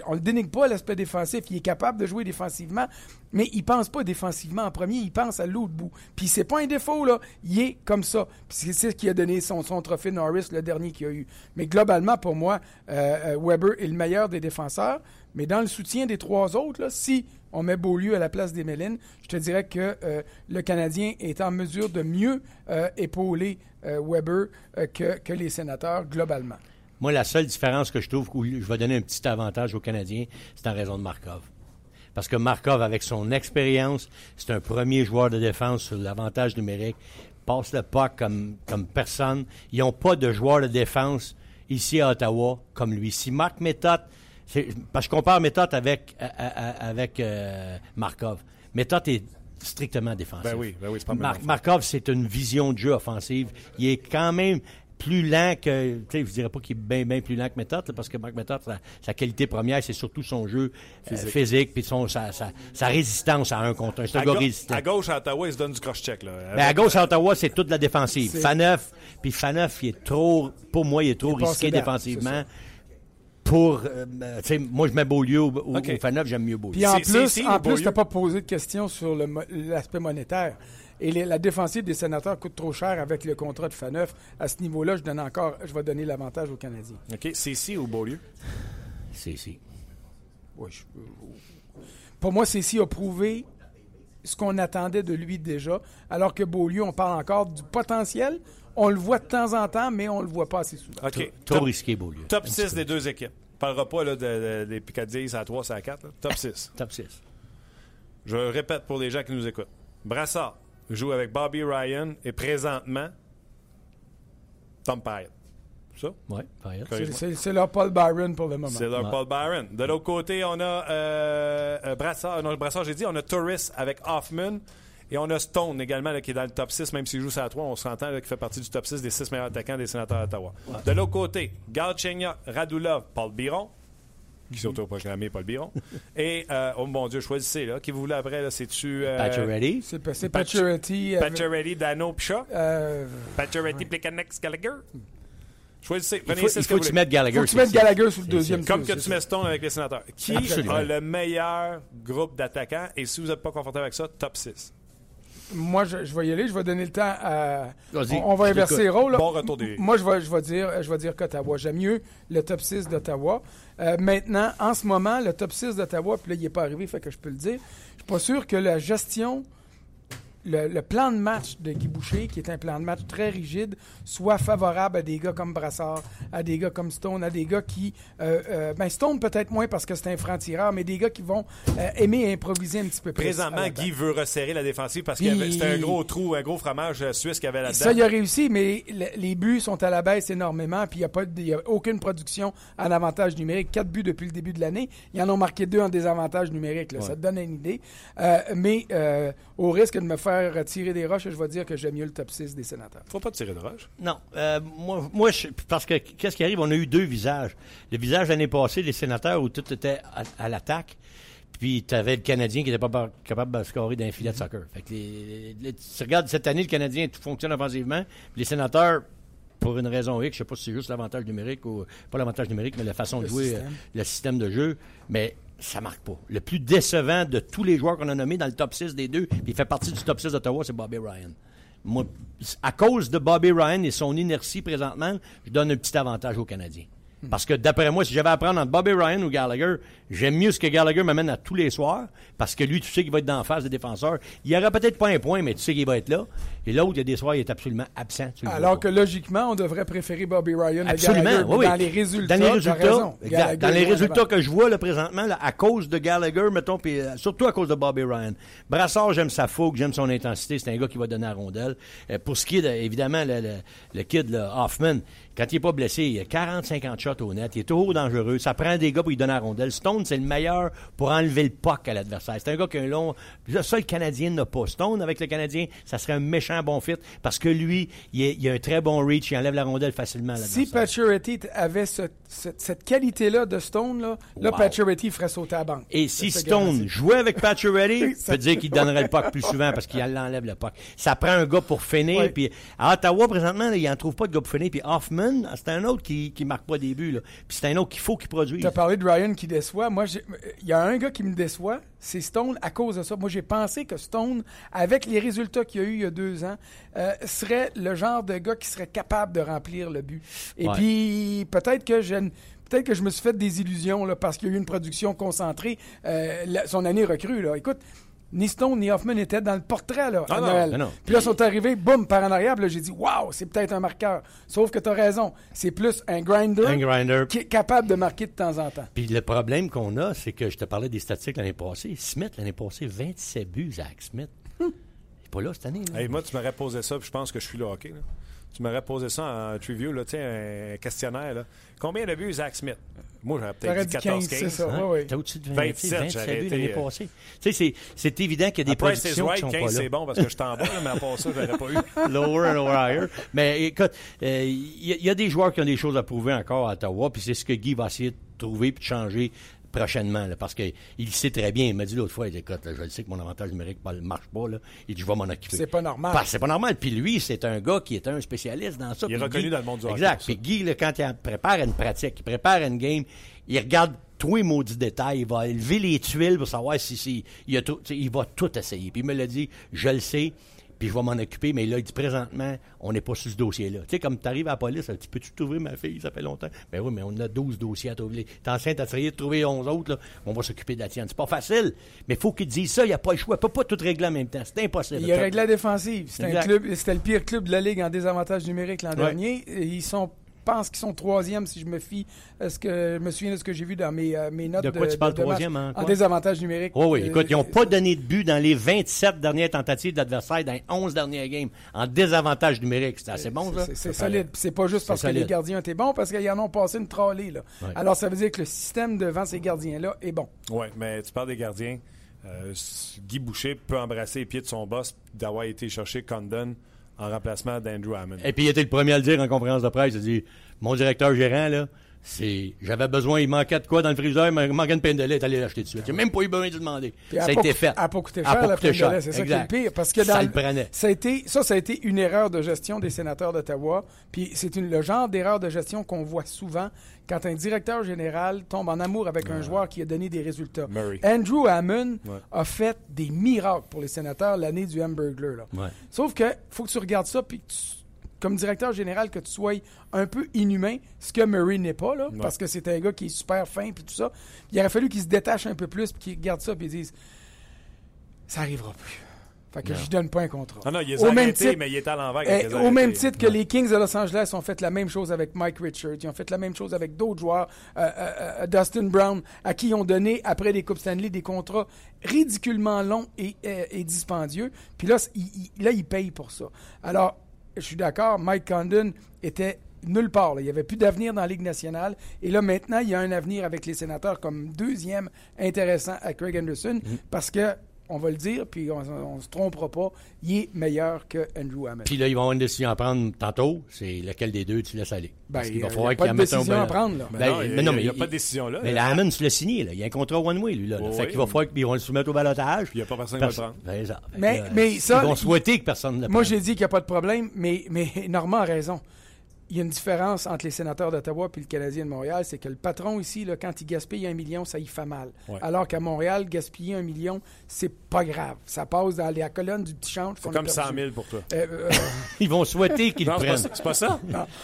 On le dénigre pas, l'aspect défensif. Il est capable de jouer défensivement, mais il pense pas défensivement en premier, il pense à l'autre bout. Puis c'est pas un défaut, là. Il est comme ça. Puis c'est c'est ce qui a donné son, son trophée Norris, le dernier qu'il a eu. Mais globalement, pour moi, euh, euh, Weber est le meilleur des défenseurs. Mais dans le soutien des trois autres, là, si on met Beaulieu à la place des Mélines, je te dirais que euh, le Canadien est en mesure de mieux euh, épauler euh, Weber que, les sénateurs globalement. Moi, la seule différence que je trouve où je vais donner un petit avantage aux Canadiens, c'est en raison de Markov. Parce que Markov, avec son expérience, c'est un premier joueur de défense sur l'avantage numérique, passe le puck comme, comme personne. Ils n'ont pas de joueur de défense ici à Ottawa comme lui. Si Marc Méthode, parce que je compare Méthode avec, à- à- à- avec euh, Markov. Méthode est strictement défensif. Ben oui, ben oui, c'est pas Mar-. Markov, c'est une vision de jeu offensive. Il est quand même plus lent que. Tu sais, je dirais pas qu'il est bien, bien plus lent que Méthode, là, parce que Marc Méthode, sa, sa qualité première, c'est surtout son jeu euh, physique, puis son, sa, sa, sa résistance à un contre un. C'est un À, gars ga- résistant. à gauche, à Ottawa, il se donne du cross-check. là. Ben, à gauche à Ottawa, c'est toute la défensive. Faneuf, puis Faneuf, il est trop, pour moi, il est trop Il risqué défensivement. Pour, euh, tu sais, moi, je mets Beaulieu au Faneuf, j'aime mieux Beaulieu. Puis en plus, en plus, t'as pas posé de question sur mo- l'aspect monétaire. Et les- la défensive des sénateurs coûte trop cher avec le contrat de Faneuf. À ce niveau-là, je donne encore, je vais donner l'avantage aux Canadiens. OK, CC ou Beaulieu? Ici. Oui, je- Pour moi, Cécile a prouvé ce qu'on attendait de lui déjà, alors que Beaulieu, on parle encore du potentiel. On le voit de temps en temps, mais on le voit pas assez souvent. OK. Trop Top, risqué, Beaulieu. top Un petit 6 peu. des deux équipes. On parlera pas là, de, de- des Picadilles à 3, à 4. Top 6. Top 6. Je répète pour les gens qui nous écoutent. Brassard joue avec Bobby Ryan et présentement Tom Pyatt. Ça? Correct. C'est- C'est c'est leur Paul Byron pour le moment. C'est leur Ouais. Paul Byron. De l'autre côté, on a euh, euh, Brassard. Non, Brassard, j'ai dit. On a Torres avec Hoffman. Et on a Stone également là, qui est dans le top 6, même s'il joue ça à 3, on s'entend qu'il fait partie du top 6 des 6 meilleurs attaquants des sénateurs d'Ottawa. De l'autre côté, Galchenyuk, Radulov, Paul Biron, qui sont autoprogrammés Paul Biron. Et, euh, oh mon Dieu, choisissez, là. Qui vous voulez après, là, c'est-tu... Euh, Pacioretty? C'est pas- c'est Patch- Pacioretty. euh, Pacioretty, Dano, Picha. euh, Pacioretty, Plekanec, Gallagher? Choisissez. Il Prenez faut, c'est il faut que tu mettes Gallagher. faut que tu mettes. Gallagher sur le deuxième. Comme que tu mets Stone avec les sénateurs. Qui Absolument. a le meilleur groupe d'attaquants? Et si vous n'êtes pas confortable avec ça, top 6. Moi, je, je vais y aller. Je vais donner le temps à. Vas-y, On, on va inverser les rôles. Bon retour des- Moi, je vais, je vais dire, je vais dire qu'Ottawa. J'aime mieux le top 6 d'Ottawa. Euh, maintenant, en ce moment, le top 6 d'Ottawa, puis là, il n'est pas arrivé, fait que je peux le dire. Je suis pas sûr que la gestion. Le, le plan de match de Guy Boucher, qui est un plan de match très rigide, soit favorable à des gars comme Brassard, à des gars comme Stone, à des gars qui... euh, euh, ben Stone peut-être moins parce que c'est un franc-tireur, mais des gars qui vont euh, aimer improviser un petit peu plus. Présentement. Guy veut resserrer la défensive parce que c'était un gros trou, un gros fromage suisse qu'il y avait là-dedans. Ça, il a réussi, mais le- les buts sont à la baisse énormément, puis il n'y a, pas de- il y a aucune production en avantage numérique. Quatre buts depuis le début de l'année. Ils en ont marqué deux en désavantage numérique. là. Ça te donne une idée. Euh, mais euh, au risque de me faire tirer des roches, je vais dire que j'aime mieux le top 6 des sénateurs. Faut pas tirer de roche. Non, euh, moi, moi je- parce que qu'est-ce qui arrive? On a eu deux visages. Le visage l'année passée, les sénateurs, où tout était à, à l'attaque. Puis tu avais le Canadien qui n'était pas capable de scorer d'un filet de soccer. Fait que les- les- tu regardes cette année, le Canadien tout fonctionne offensivement. Puis les sénateurs, pour une raison X, je sais pas si c'est juste l'avantage numérique ou pas l'avantage numérique, mais la façon de jouer, système. euh, le système de jeu, mais ça marque pas. Le plus décevant de tous les joueurs qu'on a nommés dans le top 6 des deux, puis fait partie du top 6 d'Ottawa, c'est Bobby Ryan. Moi, à cause de Bobby Ryan et son inertie présentement, je donne un petit avantage aux Canadiens. Parce que d'après moi, si j'avais à prendre entre Bobby Ryan ou Gallagher, j'aime mieux ce que Gallagher m'amène à tous les soirs, parce que lui, tu sais qu'il va être d'en face des défenseurs. Il n'y aura peut-être pas un point, mais tu sais qu'il va être là. Et l'autre, il y a des soirs, il est absolument absent. Alors que logiquement, on devrait préférer Bobby Ryan à Absolument, Gallagher. oui, oui. Dans les résultats, Dans les résultats, exact. Dans les résultats que je vois là, présentement, là, à cause de Gallagher, mettons, puis euh, surtout à cause de Bobby Ryan. Brassard, j'aime sa fougue, j'aime son intensité. C'est un gars qui va donner la rondelle. Euh, pour ce qui est, de, évidemment, le, le- le kid là, Hoffman, quand il n'est pas blessé, il a 40-50 shots au net. Il est toujours dangereux. Ça prend des gars pour lui donner la rondelle. Stone, c'est le meilleur pour enlever le puck à l'adversaire. C'est un gars qui a un long... Ça, le Canadien n'a pas. Stone, avec le Canadien, ça serait un méchant bon fit parce que lui, il, est- il a un très bon reach. Il enlève la rondelle facilement à Si l'adversaire. T- avait ce- ce- cette qualité-là de Stone, là, là Wow. Pacioretty ferait sauter à la banque. Et si Stone jouait avec Pacioretty, Ça- peut dire qu'il donnerait le puck plus souvent parce qu'il enlève le puck. Ça prend un gars pour finir. Puis à Ottawa, présentement, là, il n'en trouve pas de gars pour finir. Puis Hoffman, c'est un autre qui ne marque pas des buts. là. Puis c'est un autre qu'il faut qu'il produise. Tu as parlé de Ryan qui déçoit. Moi, il y a un gars qui me déçoit, c'est Stone à cause de ça. Moi, j'ai pensé que Stone, avec les résultats qu'il y a eu il y a deux ans, euh, serait le genre de gars qui serait capable de remplir le but. Et Ouais. puis, peut-être que je Peut-être que je me suis fait des illusions là, parce qu'il y a eu une production concentrée. euh, la- son année recrue, là. Écoute, ni Stone ni Hoffman étaient dans le portrait là, Ah à non, Noël. non, non. Puis là, ils sont arrivés, boum, par en arrière. Puis là, j'ai dit, waouh, c'est peut-être un marqueur. Sauf que tu as raison. C'est plus un grinder, Un grinder. qui est capable de marquer de temps en temps. Puis le problème qu'on a, c'est que je te parlais des statistiques l'année passée. Smith, l'année passée, 27 buts, Zach Smith. Il n'est pas là cette année. là. Hey, moi, tu m'aurais posé ça, puis je pense que je suis le hockey. là. Tu m'aurais posé ça en triview, là, tu sais, un questionnaire. Là. Combien de buts Zach Smith? Moi, j'aurais peut-être dit dit 15, 14-15. c'est ça. Hein? ouais, ouais. T'as au-dessus de 27, 27, j'aurais 27 buts été, l'année euh, passée. Tu sais, c'est- c'est évident qu'il y a des Après, c'est productions qui right, sont 15, pas c'est là. bon parce que je t'en bats, mais à part ça, je l'aurais pas eu. lower and higher. Mais écoute, euh, il y, a- il y a des joueurs qui ont des choses à prouver encore à Ottawa, puis c'est ce que Guy va essayer de trouver puis de changer prochainement, là, parce qu'il sait très bien. Il m'a dit l'autre fois, il dit, écoute, là, je le sais que mon avantage numérique ne marche pas, là. Il dit, je vais m'en occuper. C'est pas normal. C'est pas normal. Puis lui, c'est un gars qui est un spécialiste dans ça. Il est reconnu Guy- dans le monde du hockey Exact. Puis Guy, là, quand il prépare une pratique, il prépare une game, il regarde tous les maudits détails, il va élever les tuiles pour savoir si, si il, a tout, il va tout essayer. Puis il me l'a dit, je le sais. Puis je vais m'en occuper. Mais là, il dit présentement, on n'est pas sur ce dossier-là. Tu sais, comme tu arrives à la police, tu peux-tu t'ouvrir ma fille, ça fait longtemps. Ben oui, mais on a 12 dossiers à trouver. T'es enceinte, t'as essayé de trouver 11 autres, là. On va s'occuper de la tienne. C'est pas facile, mais faut qu'il dise ça, il n'y a pas le choix. Il peut pas tout régler en même temps. C'est impossible. Il a réglé la défensive. C'était le pire club de la Ligue en désavantage numérique l'an dernier. ils sont pense qu'ils sont troisième si je me fie ce que je me souviens de ce que j'ai vu dans mes, euh, mes notes de quoi tu parles troisième en, en, désavantage numérique. Oh oui, écoute, ils n'ont pas donné de but dans les 27 dernières tentatives d'adversaire dans les 11 dernières games en désavantage numérique. C'est assez bon, ça? C'est solide. C'est pas juste parce que les gardiens étaient bons, parce qu'ils en ont passé une trollée. Là. Alors, ça veut dire que le système devant ces gardiens-là est bon. Oui, mais tu parles des gardiens. Euh, Guy Boucher peut embrasser les pieds de son boss d'avoir été chercher Condon en remplacement d'Andrew Hammond. Et puis il était le premier à le dire en conférence de presse. Il a dit Mon directeur gérant, là, c'est j'avais besoin, il manquait de quoi dans le frigidaire, il manquait une peine de lait, t'allais l'acheter tout de suite. J'ai même pas eu besoin de demander. ça a été fait. N'a pas coûté cher, la peine de lait, c'est ça qui est le pire. Parce que ça, le prenait. Ça, a été, ça, ça a été une erreur de gestion des sénateurs d'Ottawa. Puis c'est le genre d'erreur de gestion qu'on voit souvent quand un directeur général tombe en amour avec un joueur qui a donné des résultats. Andrew Hammond a fait des miracles pour les sénateurs l'année du Hamburglar. Sauf que faut que tu regardes ça puis comme directeur général que tu sois un peu inhumain, ce que Murray n'est pas, là, parce que c'est un gars qui est super fin et tout ça. Il aurait fallu qu'il se détache un peu plus et qu'il regarde ça et dise Ça arrivera plus. Fait que je donne pas un contrat. Non, non, il est au même titre, mais il est à l'envers. Eh, au même titre que les Kings de Los Angeles ont fait la même chose avec Mike Richards. Ils ont fait la même chose avec d'autres joueurs. Euh, euh, euh, Dustin Brown, à qui ils ont donné, après les Coupes Stanley, des contrats ridiculement longs et, et dispendieux. Puis là, il, là, ils payent pour ça. Alors, je suis d'accord, Mike Condon était nulle part. Il n'y avait plus d'avenir dans la Ligue nationale. Et là, maintenant, il y a un avenir avec les sénateurs comme deuxième intéressant à Craig Anderson mm. parce que on va le dire, puis on ne se trompera pas, il est meilleur que Andrew Hammond. Puis là, ils vont avoir une décision à prendre tantôt. C'est lequel des deux tu laisses aller? Ben, Parce qu'il va falloir qu'il y ait pas de décision à prendre. Là. Ben, mais non, mais il n'y a, pas de décision là. Mais la Hammond, tu l'as signé. Là. Il y a un contrat one-way, lui. Là. fait qu'il va falloir qu'ils vont le soumettre au balotage. Puis il n'y a pas personne qui va le prendre. Ben, ça. Mais, mais ça, ils vont souhaiter que personne ne le prenne. Moi, j'ai dit qu'il n'y a pas de problème, mais, mais Normand a raison il y a une différence entre les sénateurs d'Ottawa et le Canadien de Montréal, c'est que le patron ici, là, quand il gaspille un million, ça y fait mal. Alors qu'à Montréal, gaspiller un million, c'est pas grave. Ça passe dans la colonne du petit change. C'est comme 100 000 pour toi. Euh, euh, Ils vont souhaiter qu'ils le prennent. C'est pas ça?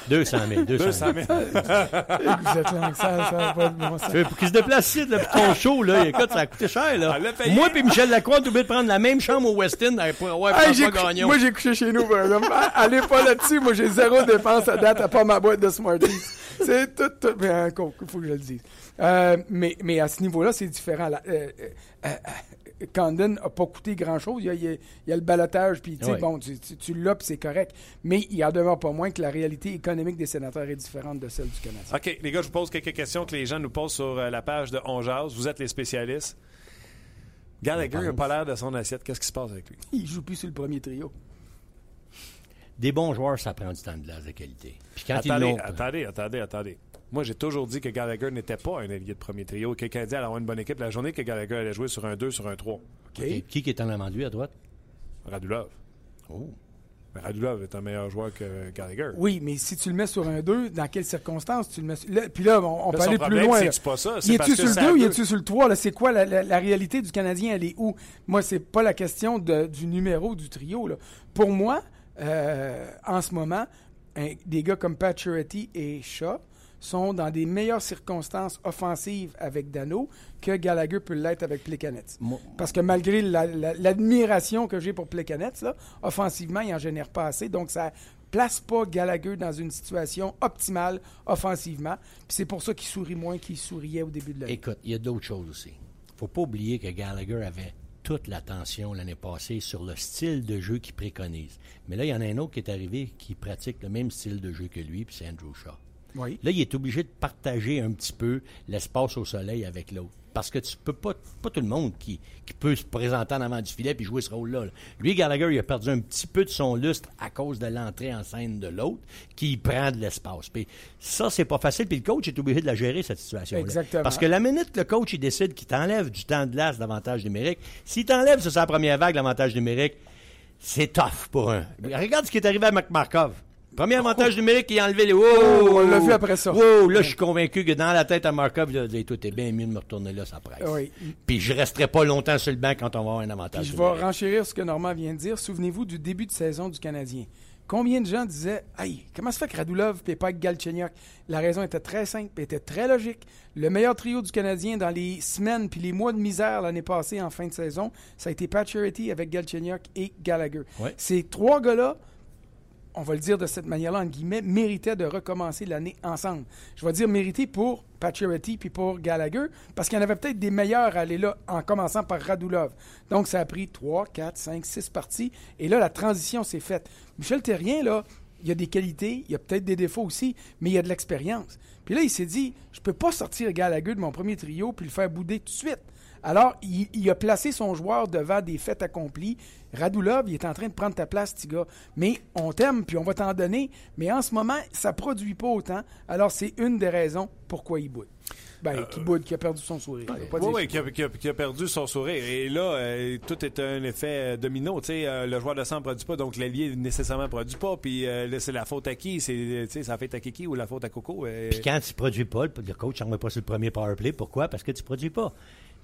200 000. 200 000. 200 000. Vous êtes là, ça, ça pas de bon Pour qu'ils se déplacent ici, le ton show, là, écoute, ça a coûté cher. Là. Moi et Michel Lacroix, on oublié de prendre la même chambre au West End pour avoir hey, Gagnon. Moi, j'ai couché chez nous. Allez pas là-dessus. Moi, j'ai zéro dépense à date à pas ma boîte de Smarties. c'est tout, tout. Mais il faut que je le dise. Euh, mais, mais à ce niveau-là, c'est différent. Là, euh, euh, Condon n'a pas coûté grand-chose. Il, y a, le balotage, puis bon, tu, tu, l'as, puis c'est correct. Mais il en demeure pas moins que la réalité économique des sénateurs est différente de celle du Canada. OK, les gars, je vous pose quelques questions que les gens nous posent sur la page de On Vous êtes les spécialistes. Gallagher n'a pas l'air de son assiette. Qu'est-ce qui se passe avec lui? Il joue plus sur le premier trio des bons joueurs, ça prend du temps de glace de qualité. Puis quand attendez, attendez, attendez, attendez. Moi, j'ai toujours dit que Gallagher n'était pas un allié de premier trio. Quelqu'un dit allait avoir une bonne équipe la journée que Gallagher allait jouer sur un 2, sur un 3. Qui qui est en avant de lui à droite? Radulov. Oh. Radulov est un meilleur joueur que Gallagher. Oui, mais si tu le mets sur un 2, dans quelles circonstances tu le mets Puis là, on, peut aller plus loin. C'est pas ça. Il est-tu sur le 2 ou il est-tu sur le 3? C'est quoi la, réalité du Canadien? Elle est où? Moi, c'est pas la question du numéro du trio. Là. Pour moi, euh, en ce moment, des gars comme Pacioretty et Shaw sont dans des meilleures circonstances offensives avec Dano que Gallagher peut l'être avec Plekanec. Parce que malgré l'admiration que j'ai pour Plekanec, offensivement, il n'en génère pas assez. Donc, ça place pas Gallagher dans une situation optimale offensivement. C'est pour ça qu'il sourit moins qu'il souriait au début de l'année. Écoute, il y a d'autres choses aussi. faut pas oublier que Gallagher avait toute l'attention l'année passée sur le style de jeu qu'il préconise. Mais là, il y en a un autre qui est arrivé qui pratique le même style de jeu que lui, puis c'est Andrew Shaw. Là, il est obligé de partager un petit peu l'espace au soleil avec l'autre. Parce que tu peux pas, pas tout le monde qui, peut se présenter en avant du filet puis jouer ce rôle-là. Lui, Gallagher, il a perdu un petit peu de son lustre à cause de l'entrée en scène de l'autre qui prend de l'espace. Puis ça, c'est pas facile. Puis le coach est obligé de la gérer, cette situation-là. Exactement. Parce que la minute que le coach il décide qu'il t'enlève du temps de glace d'avantage numérique, s'il t'enlève sur sa première vague l'avantage numérique, c'est tough pour un. Regarde ce qui est arrivé à McMarkov. Premier avantage numérique, il a enlevé les. Oh, on l'a vu après ça. Wow, là, je suis convaincu que dans la tête à Markov, il a dit Tout est bien mieux de me retourner là, ça presse. Oui. Puis je resterai pas longtemps sur le banc quand on va avoir un avantage. Puis je vais renchérir ce que Normand vient de dire. Souvenez-vous du début de saison du Canadien. Combien de gens disaient Hey, comment se fait que Radulov et pas Galchenyuk La raison était très simple, elle était très logique. Le meilleur trio du Canadien dans les semaines puis les mois de misère l'année passée en fin de saison, ça a été Pat Charity avec Galchenyuk et Gallagher. Ouais. Ces trois gars-là, on va le dire de cette manière-là, en guillemets, méritaient de recommencer l'année ensemble. Je vais dire mériter pour Pacioretty puis pour Gallagher, parce qu'il y en avait peut-être des meilleurs à aller là, en commençant par Radulov. Donc, ça a pris 3, 4, 5, 6 parties, et là, la transition s'est faite. Michel Terrien, là, il y a des qualités, il y a peut-être des défauts aussi, mais il y a de l'expérience. Puis là, il s'est dit, je peux pas sortir Gallagher de mon premier trio puis le faire bouder tout de suite. Alors, il, a placé son joueur devant des faits accomplis. Radulov, il est en train de prendre ta place, petit gars. Mais on t'aime, puis on va t'en donner. Mais en ce moment, ça produit pas autant. Alors, c'est une des raisons pourquoi il boude. Ben, qui boude, qui a perdu son sourire. Pas Oui, qui a, qui a- qui a perdu son sourire. Et là, euh, tout est un effet euh, domino. Tu sais, euh, le joueur de sang ne produit pas, donc l'allié nécessairement ne produit pas. Puis euh, là, c'est la faute à qui? C'est, tu sais, ça fait à Kiki ou la faute à Coco? euh, Puis quand tu produis pas, le coach n'en met pas sur le premier power play. Pourquoi? Parce que tu produis pas.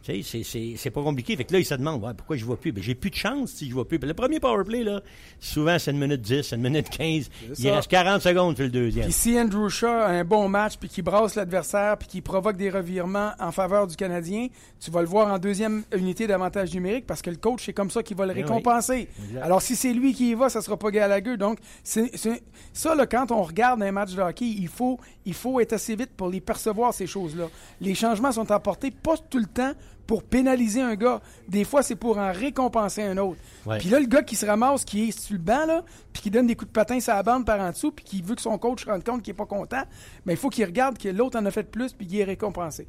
Tu sais, c'est- c'est c'est pas compliqué. Fait que là, il se demande, ouais, pourquoi je vois plus? Ben, j'ai plus de chance si je vois plus. Le premier power play, là, souvent, c'est une minute 10, une minute 15. Il reste 40 secondes sur le deuxième. Puis si Andrew Shaw a un bon match, puis qu'il brasse l'adversaire, puis qu'il provoque des revirements en faveur du Canadien, tu vas le voir en deuxième unité d'avantage numérique parce que le coach, c'est comme ça qu'il va le oui. récompenser. Alors si c'est lui qui y va, ça sera pas Gallagher. Donc, c'est, c'est- ça, là, quand on regarde un match de hockey, il faut, il faut être assez vite pour les percevoir, ces choses-là. Les changements sont apportés pas tout le temps pour pénaliser un gars. Des fois, c'est pour en récompenser un autre. Ouais. Puis là, le gars qui se ramasse, qui est sur le banc, là, puis qui donne des coups de patin sur la bande par en dessous, puis qui veut que son coach se rende compte qu'il n'est pas content, mais il faut qu'il regarde que l'autre en a fait plus, puis qu'il est récompensé.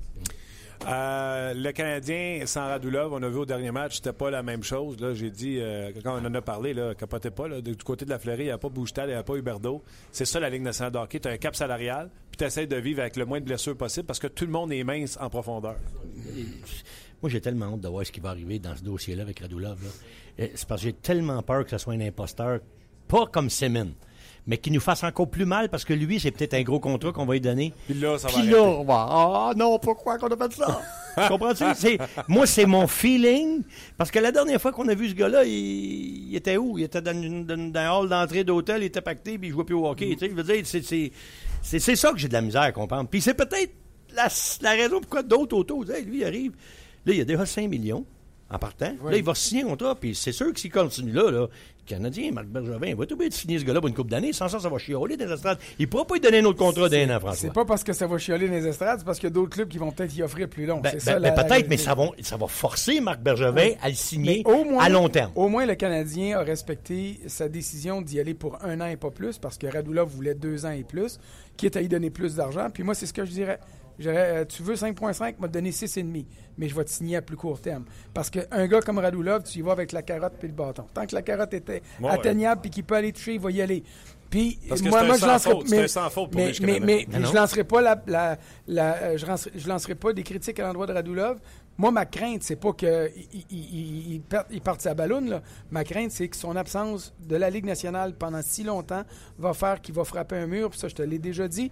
Euh, le Canadien sans Radulov, on a vu au dernier match, c'était pas la même chose. Là, j'ai dit, euh, quand on en a parlé, là, capotez pas. Là, du côté de la Fleury, il n'y a pas Boujtal, il n'y a pas Huberdo. C'est ça la Ligue nationale de hockey. Tu as un cap salarial, puis tu essaies de vivre avec le moins de blessures possible parce que tout le monde est mince en profondeur. Moi, j'ai tellement honte de voir ce qui va arriver dans ce dossier-là avec Radulov. Euh, C'est parce que j'ai tellement peur que ce soit un imposteur, pas comme Semin, mais qui nous fasse encore plus mal parce que lui, c'est peut-être un gros contrat qu'on va lui donner. Puis là, ça va Puis là, on va, ah non, pourquoi qu'on a fait ça? Tu Comprends-tu? Moi, c'est mon feeling. Parce que la dernière fois qu'on a vu ce gars-là, il, il était où? Il était dans, une- dans- un hall d'entrée d'hôtel, il était pacté, puis il jouait plus au hockey. Tu sais, je veux dire, c'est, ça que j'ai de la misère à comprendre. Puis c'est peut-être la, la raison pourquoi d'autres autos, lui, il arrive. Là, il a déjà 5 millions en partant. Là, il va signer un contrat, puis c'est sûr que s'il continue là, là, le Canadien, Marc Bergevin, il va être obligé de signer ce gars-là pour une coupe d'années. Sans ça, ça va chialer dans les estrades. Il ne pourra pas lui donner un autre contrat d'un an, François. C'est pas parce que ça va chialer les estrades, c'est parce qu'il y a d'autres clubs qui vont peut-être y offrir plus long. Ben, ben- ben peut-être, mais ça va, ça va forcer Marc Bergevin à le signer Mais au moins, à long terme. Au moins, le Canadien a respecté sa décision d'y aller pour un an et pas plus, parce que Radulov voulait deux ans et plus, quitte à y donner plus d'argent. Puis moi, c'est ce que je dirais. Euh, tu veux 5.5, m'a donné 6,5, mais je vais te signer à plus court terme. Parce qu'un gars comme Radulov, tu y vas avec la carotte puis le bâton. Tant que la carotte était atteignable puis qu'il peut aller toucher, il va y aller. Puis Parce que moi, je lancerai mais, mais, mais je lancerai pas la, la- la- euh, je lancerai, je lancerai pas des critiques à l'endroit de Radulov. Moi, ma crainte, c'est pas qu'il il, il, il, parte sa ballonne. Là. Ma crainte, c'est que son absence de la Ligue nationale pendant si longtemps va faire qu'il va frapper un mur. Puis ça, je te l'ai déjà dit.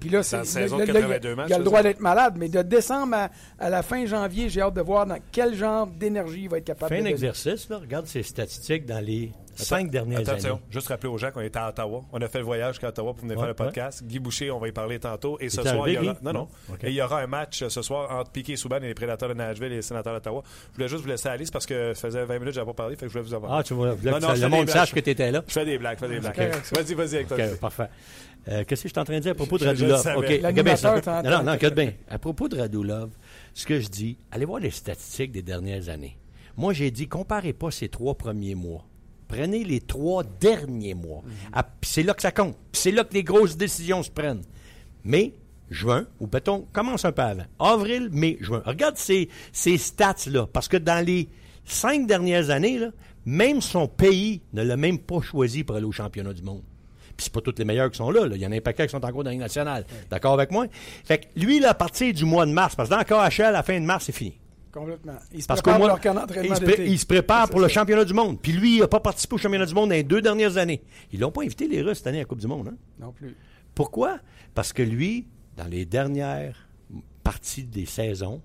Puis là, c'est il a- 82 matchs, il y a le droit d'être malade, mais de décembre à, à la fin janvier, j'ai hâte de voir dans quel genre d'énergie il va être capable Fais un de donner. exercice, là. regarde ses statistiques dans les cinq dernières Attention, années. juste rappeler aux gens qu'on était à Ottawa. On a fait le voyage jusqu'à Ottawa pour venir Ouais, faire le podcast. Guy Boucher, on va y parler tantôt. Et ce soir, il y aura... Non, non. Et il y aura un match euh, ce soir entre Piquet Souban et les Prédateurs de Nashville et les Sénateurs d'Ottawa. Je voulais juste vous laisser aller c'est parce que ça faisait 20 minutes que j'avais pas parlé, fait que je voulais vous avoir. Ah, tu vois, Non, non, je le monde sache que tu étais là. Je fais des blagues, je fais des blagues. Vas-y, vas-y avec toi. Parfait. Euh, Qu'est-ce que je suis en train de dire à propos de Je- je Radulov? savais. OK, regarde bien L'animateur ça. t'entend. Non, non, regarde bien. À propos de Radulov, ce que je dis, allez voir les statistiques des dernières années. Moi, j'ai dit, comparez pas ces trois premiers mois. Prenez les trois derniers mois. Ah, puis c'est là que ça compte. C'est là que les grosses décisions se prennent. Mais, juin, ou peut-on commence un peu avant. Avril, mai, juin. Regarde ces, ces stats-là. Parce que dans les cinq dernières années, là, même son pays ne l'a même pas choisi pour aller au championnat du monde. Puis c'est pas tous les meilleurs qui sont là, là. Il y en a un paquet qui sont encore dans la Ligue nationale. D'accord avec moi? Fait que lui, là, à partir du mois de mars, parce que dans le KHL, à la fin de mars, c'est fini. Complètement. Ils se Parce que préparent moi, leur camp d'entraînement il, se il prépare pour le championnat du monde. Puis lui, il n'a pas participé au championnat du monde dans les deux dernières années. Ils l'ont pas invité, les Russes, cette année, à la Coupe du Monde. Hein? Non plus. Pourquoi? Parce que lui, dans les dernières parties des saisons,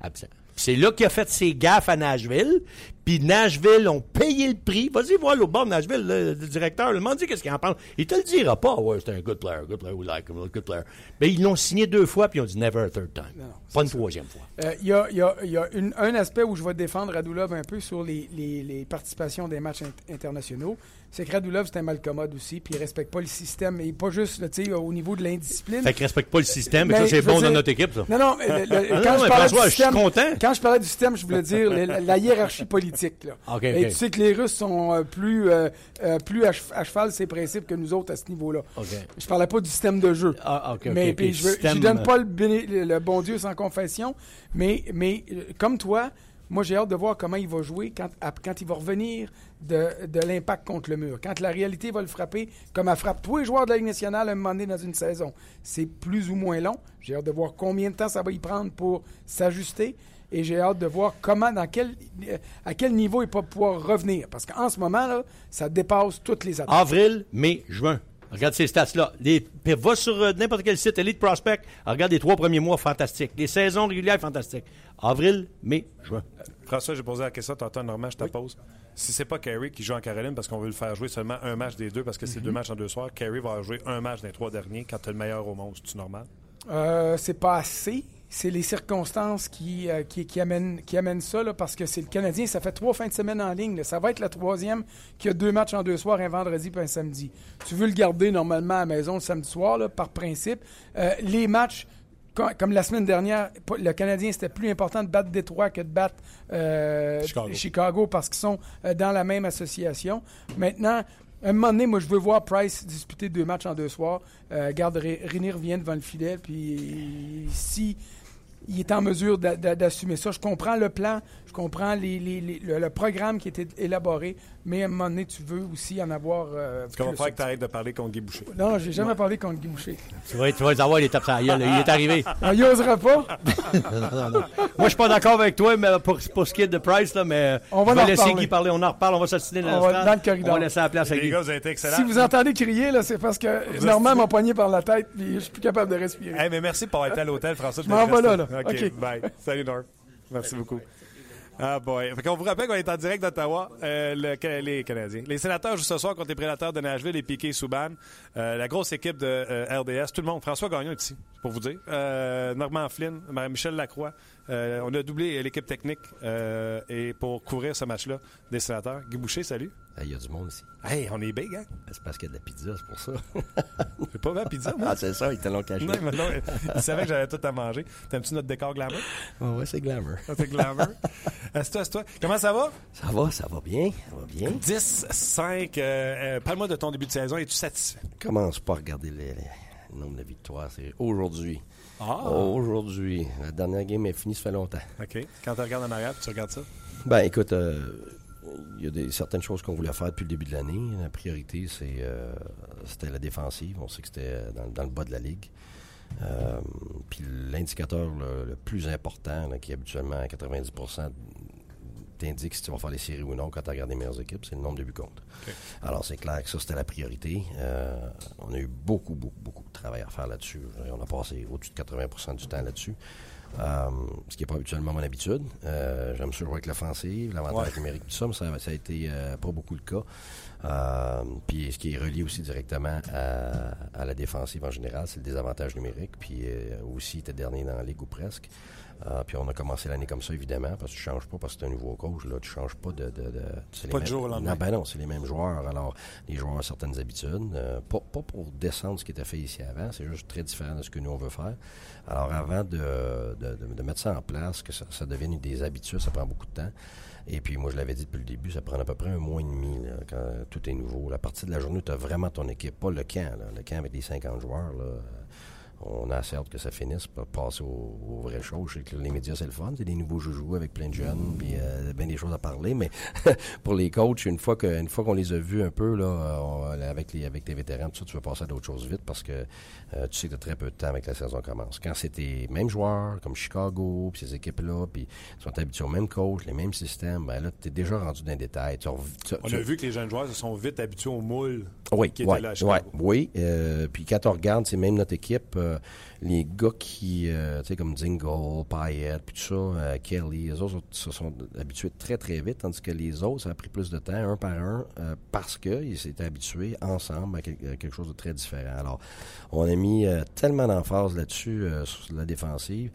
absent. C'est là qu'il a fait ses gaffes à Nashville. Puis Nashville ont payé le prix. Vas-y voir l'autre bord de Nashville, le, le directeur. Le demande qu'est-ce qu'il en pense? Il te le dira pas. Ouais, c'est un good player, good player, we like him, good player. Mais ils l'ont signé deux fois, puis ils ont dit never a third time. non, pas une troisième fois. Euh, Il y a, il y a- il y a une- un aspect où je vais défendre Radulov un peu sur les, les- les participations des matchs int- internationaux. C'est que Radulov, c'est un malcommode aussi, puis il respecte pas le système. Et pas juste là, tu sais, au niveau de l'indiscipline. Fait qu'il respecte pas le système, mais Ben, ça, c'est bon dire- dans notre équipe, ça. Non, non, mais le- le- Ah quand, non, je parlais François, du je suis système, content. quand je parlais du système, je voulais dire la, la hiérarchie politique. Là. Et tu sais que les Russes sont euh, plus, euh, euh, plus à, che- à cheval ces principes que nous autres à ce niveau-là. OK. Je parlais pas du système de jeu. Ah, mais puis je, Système, j'y donne pas le, le- bon Dieu sans confession, mais, mais comme toi, moi j'ai hâte de voir comment il va jouer quand, quand il va revenir de, de l'impact contre le mur. Quand la réalité va le frapper, comme elle frappe tous les joueurs de la Ligue nationale à un moment donné dans une saison. C'est plus ou moins long. J'ai hâte de voir combien de temps ça va y prendre pour s'ajuster. Et j'ai hâte de voir comment, dans quel, euh, à quel niveau il va pouvoir revenir. Parce qu'en ce moment, là, ça dépasse toutes les attentes. Avril, mai, juin. Regarde ces stats-là. Va sur euh, n'importe quel site Elite Prospect. Regarde les trois premiers mois, fantastiques. Les saisons régulières, fantastiques. Avril, mai, juin. François, j'ai posé la question tantôt, Normand, je te pose. Si c'est pas Carey qui joue en Caroline parce qu'on veut le faire jouer seulement un match des deux parce que c'est deux matchs en deux soirs, Carey va jouer un match des trois derniers quand tu le meilleur au monde. C'est normal? Euh, c'est pas assez. C'est les circonstances qui, euh, qui, qui amènent, qui amènent ça, là, parce que c'est le Canadien, ça fait trois fins de semaine en ligne. là. Ça va être la troisième qui a deux matchs en deux soirs, un vendredi puis un samedi. Tu veux le garder normalement à la maison le samedi soir, là, par principe. Euh, les matchs, co- comme la semaine dernière, le Canadien, c'était plus important de battre Détroit que de battre euh, Chicago. Chicago parce qu'ils sont dans la même association. Maintenant, à un moment donné, moi, je veux voir Price disputer deux matchs en deux soirs. Euh, garde Ré- revient devant le filet, puis si il est en mesure d'a- d'a- d'assumer ça. Je comprends le plan, je comprends le, programme qui était élaboré, mais à un moment donné, tu veux aussi en avoir. Euh, Ce qu'on va plus. faire que tu arrêtes de parler contre Guy Boucher. Non, j'ai jamais parlé contre Guy Boucher. Tu vas, tu vas avoir les tapes sur la gueule, là. Il est arrivé. Ah, il osera pas? Non, non, non. Moi, je suis pas d'accord avec toi mais pour, pour ce qui est de Price, là, mais On va je en vais laisser reparler. Guy parler. On en reparle. On va s'assiner dans, On va le dans le corridor. On va laisser la place à Les Guy. gars, vous avez été excellents. Si vous entendez crier, là, c'est parce que Normand m'a poigné par la tête, puis je suis plus capable de respirer. Hey, mais merci pour avoir été à l'hôtel, François. Je m'en vais là, là. OK. bye. Salut, Norm. Merci beaucoup. Ah boy. Fait qu'on vous rappelle qu'on est en direct d'Ottawa, euh, le- les Canadiens. Les sénateurs jouent ce soir contre les prédateurs de Nashville et Piquet Souban. Euh, la grosse équipe de euh, RDS. Tout le monde. François Gagnon est ici, pour vous dire. Normand Flynn, Michel Lacroix. On a doublé l'équipe technique et pour couvrir ce match-là des sénateurs. Guy Boucher, salut. Il y a du monde ici. Hey, on est big, hein? C'est parce qu'il y a de la pizza, c'est pour ça. J'ai pas vu la pizza, moi? ah, c'est ça, ils te l'ont caché. Non, mais non, il savait que j'avais tout à manger. T'aimes-tu notre décor glamour? Ah ouais, c'est glamour. Ça, C'est glamour. Assieds-toi, assieds-toi. Comment ça va? Ça va, ça va bien, ça va bien. 10, 5. euh, euh, Parle-moi de ton début de saison. Es-tu satisfait? Commence pas à regarder les- les- le nombre de victoires. C'est aujourd'hui. Ah! Aujourd'hui. La dernière game est finie, ça fait longtemps. OK. Quand tu regardes en arrière, tu regardes ça? Ben, écoute, euh, il y a des, certaines choses qu'on voulait faire depuis le début de l'année. La priorité, c'est, euh, c'était la défensive. On sait que c'était dans, dans le bas de la ligue. Euh, puis l'indicateur le, le plus important, là, qui habituellement à 90% t'indique si tu vas faire les séries ou non quand tu regardes les meilleures équipes, c'est le nombre de buts contre. Alors, c'est clair que ça, c'était la priorité. Euh, on a eu beaucoup, beaucoup, beaucoup de travail à faire là-dessus. On a passé au-dessus de 80% du temps là-dessus. Euh, ce qui n'est pas habituellement mon habitude. Euh, J'aime ça jouer avec l'offensive, l'avantage Ouais. numérique, tout ça, mais ça, ça a été euh, pas beaucoup le cas. Euh, puis ce qui est relié aussi directement à, à la défensive en général, c'est le désavantage numérique. Puis euh, aussi, était dernier dans la ligue ou presque. Euh, puis on a commencé l'année comme ça, évidemment, parce que tu changes pas parce que tu es un nouveau coach. Là, tu changes pas de... de, de c'est Pas du jour au lendemain. Non, ben non, c'est les mêmes joueurs. Alors, les joueurs ont certaines habitudes. euh, pas, pas pour descendre ce qui était fait ici avant, c'est juste très différent de ce que nous, on veut faire. Alors, avant de, de, de- de mettre ça en place, que ça, ça devienne des habitudes, ça prend beaucoup de temps. Et puis, moi, je l'avais dit depuis le début, ça prend à peu près un mois et demi là, quand tout est nouveau. La partie de la journée, tu as vraiment ton équipe, pas le camp. là. Le camp avec les 50 joueurs, là, on a que ça finisse pour passer aux, vraies choses. Je sais que les médias, c'est le fun. C'est des nouveaux joujoux avec plein de jeunes, puis euh, bien des choses à parler. Mais pour les coachs, une fois que, une fois qu'on les a vus un peu, là, avec les, avec tes vétérans, tout ça, tu veux passer à d'autres choses vite parce que euh, tu sais que tu as très peu de temps avec la saison commence. Quand c'est tes mêmes joueurs, comme Chicago, puis ces équipes-là, puis sont habitués au même coach, les mêmes systèmes, ben là, tu es déjà rendu dans les détails. on a vu que les jeunes joueurs se sont vite habitués au moule oui, qui était là Oui, euh, puis quand on regarde, c'est même notre équipe, euh, les gars qui, euh, tu sais, comme Dingle, Payette, puis tout ça, euh, Kelly, les autres se sont habitués très, très vite, tandis que les autres, ça a pris plus de temps, un par un, parce qu'ils s'étaient habitués ensemble à, quelque chose de très différent. Alors, on a mis tellement d'emphase là-dessus, sur la défensive.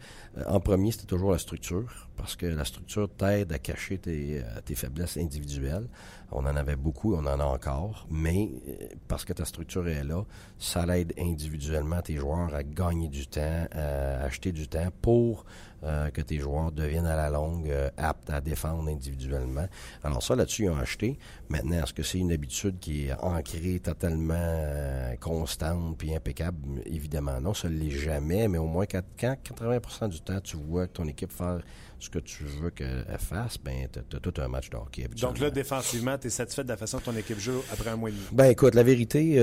en premier, c'était toujours la structure, parce que la structure t'aide à cacher tes faiblesses individuelles. On en avait beaucoup, on en a encore, mais parce que ta structure est là, ça l'aide individuellement tes joueurs à gagner du temps, euh, acheter du temps pour euh, que tes joueurs deviennent à la longue euh, aptes à défendre individuellement. Alors ça, là-dessus, ils ont acheté. Maintenant, est-ce que c'est une habitude qui est ancrée totalement constante puis impeccable? Évidemment non, ça ne l'est jamais, mais au moins quand, 80% du temps, tu vois que ton équipe fait ce que tu veux qu'elle fasse, ben, tu as, tout un match de hockey. Donc là, défensivement, tu es satisfait de la façon que ton équipe joue après un mois et demi? Ben écoute, la vérité,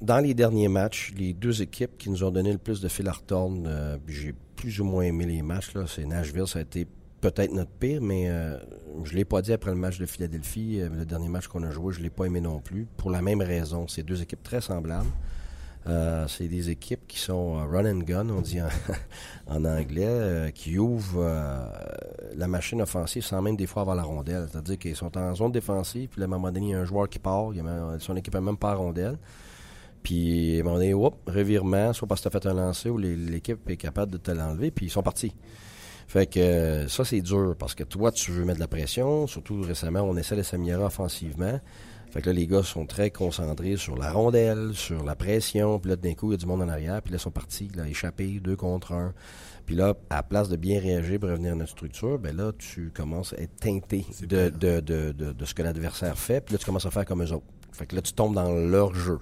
dans les derniers matchs, les deux équipes qui nous ont donné le plus de fil à retourne, euh, j'ai plus ou moins aimé les matchs. Là. C'est Nashville, ça a été peut-être notre pire, mais euh, je ne l'ai pas dit après le match de Philadelphie, euh, le dernier match qu'on a joué, je ne l'ai pas aimé non plus, pour la même raison. C'est deux équipes très semblables. c'est des équipes qui sont run and gun, on dit en, anglais, qui ouvrent la machine offensive sans même des fois avoir la rondelle. C'est-à-dire qu'ils sont en zone défensive, puis à un moment donné, il y a un joueur qui part, son équipe n'a même pas la rondelle. Puis, un moment donné, revirement, soit parce que tu as fait un lancer ou l'équipe est capable de te l'enlever, puis ils sont partis. Fait que ça, c'est dur parce que toi, tu veux mettre de la pression. Surtout récemment, on essaie de s'améliorer offensivement. Fait que là, les gars sont très concentrés sur la rondelle, sur la pression. Puis là, d'un coup, il y a du monde en arrière. Puis là, ils sont partis, là, échappés, deux contre un. Puis là, à place de bien réagir pour revenir à notre structure, ben là, tu commences à être teinté de, de, de, de, ce que l'adversaire fait. Puis là, tu commences à faire comme eux autres. Fait que là, tu tombes dans leur jeu.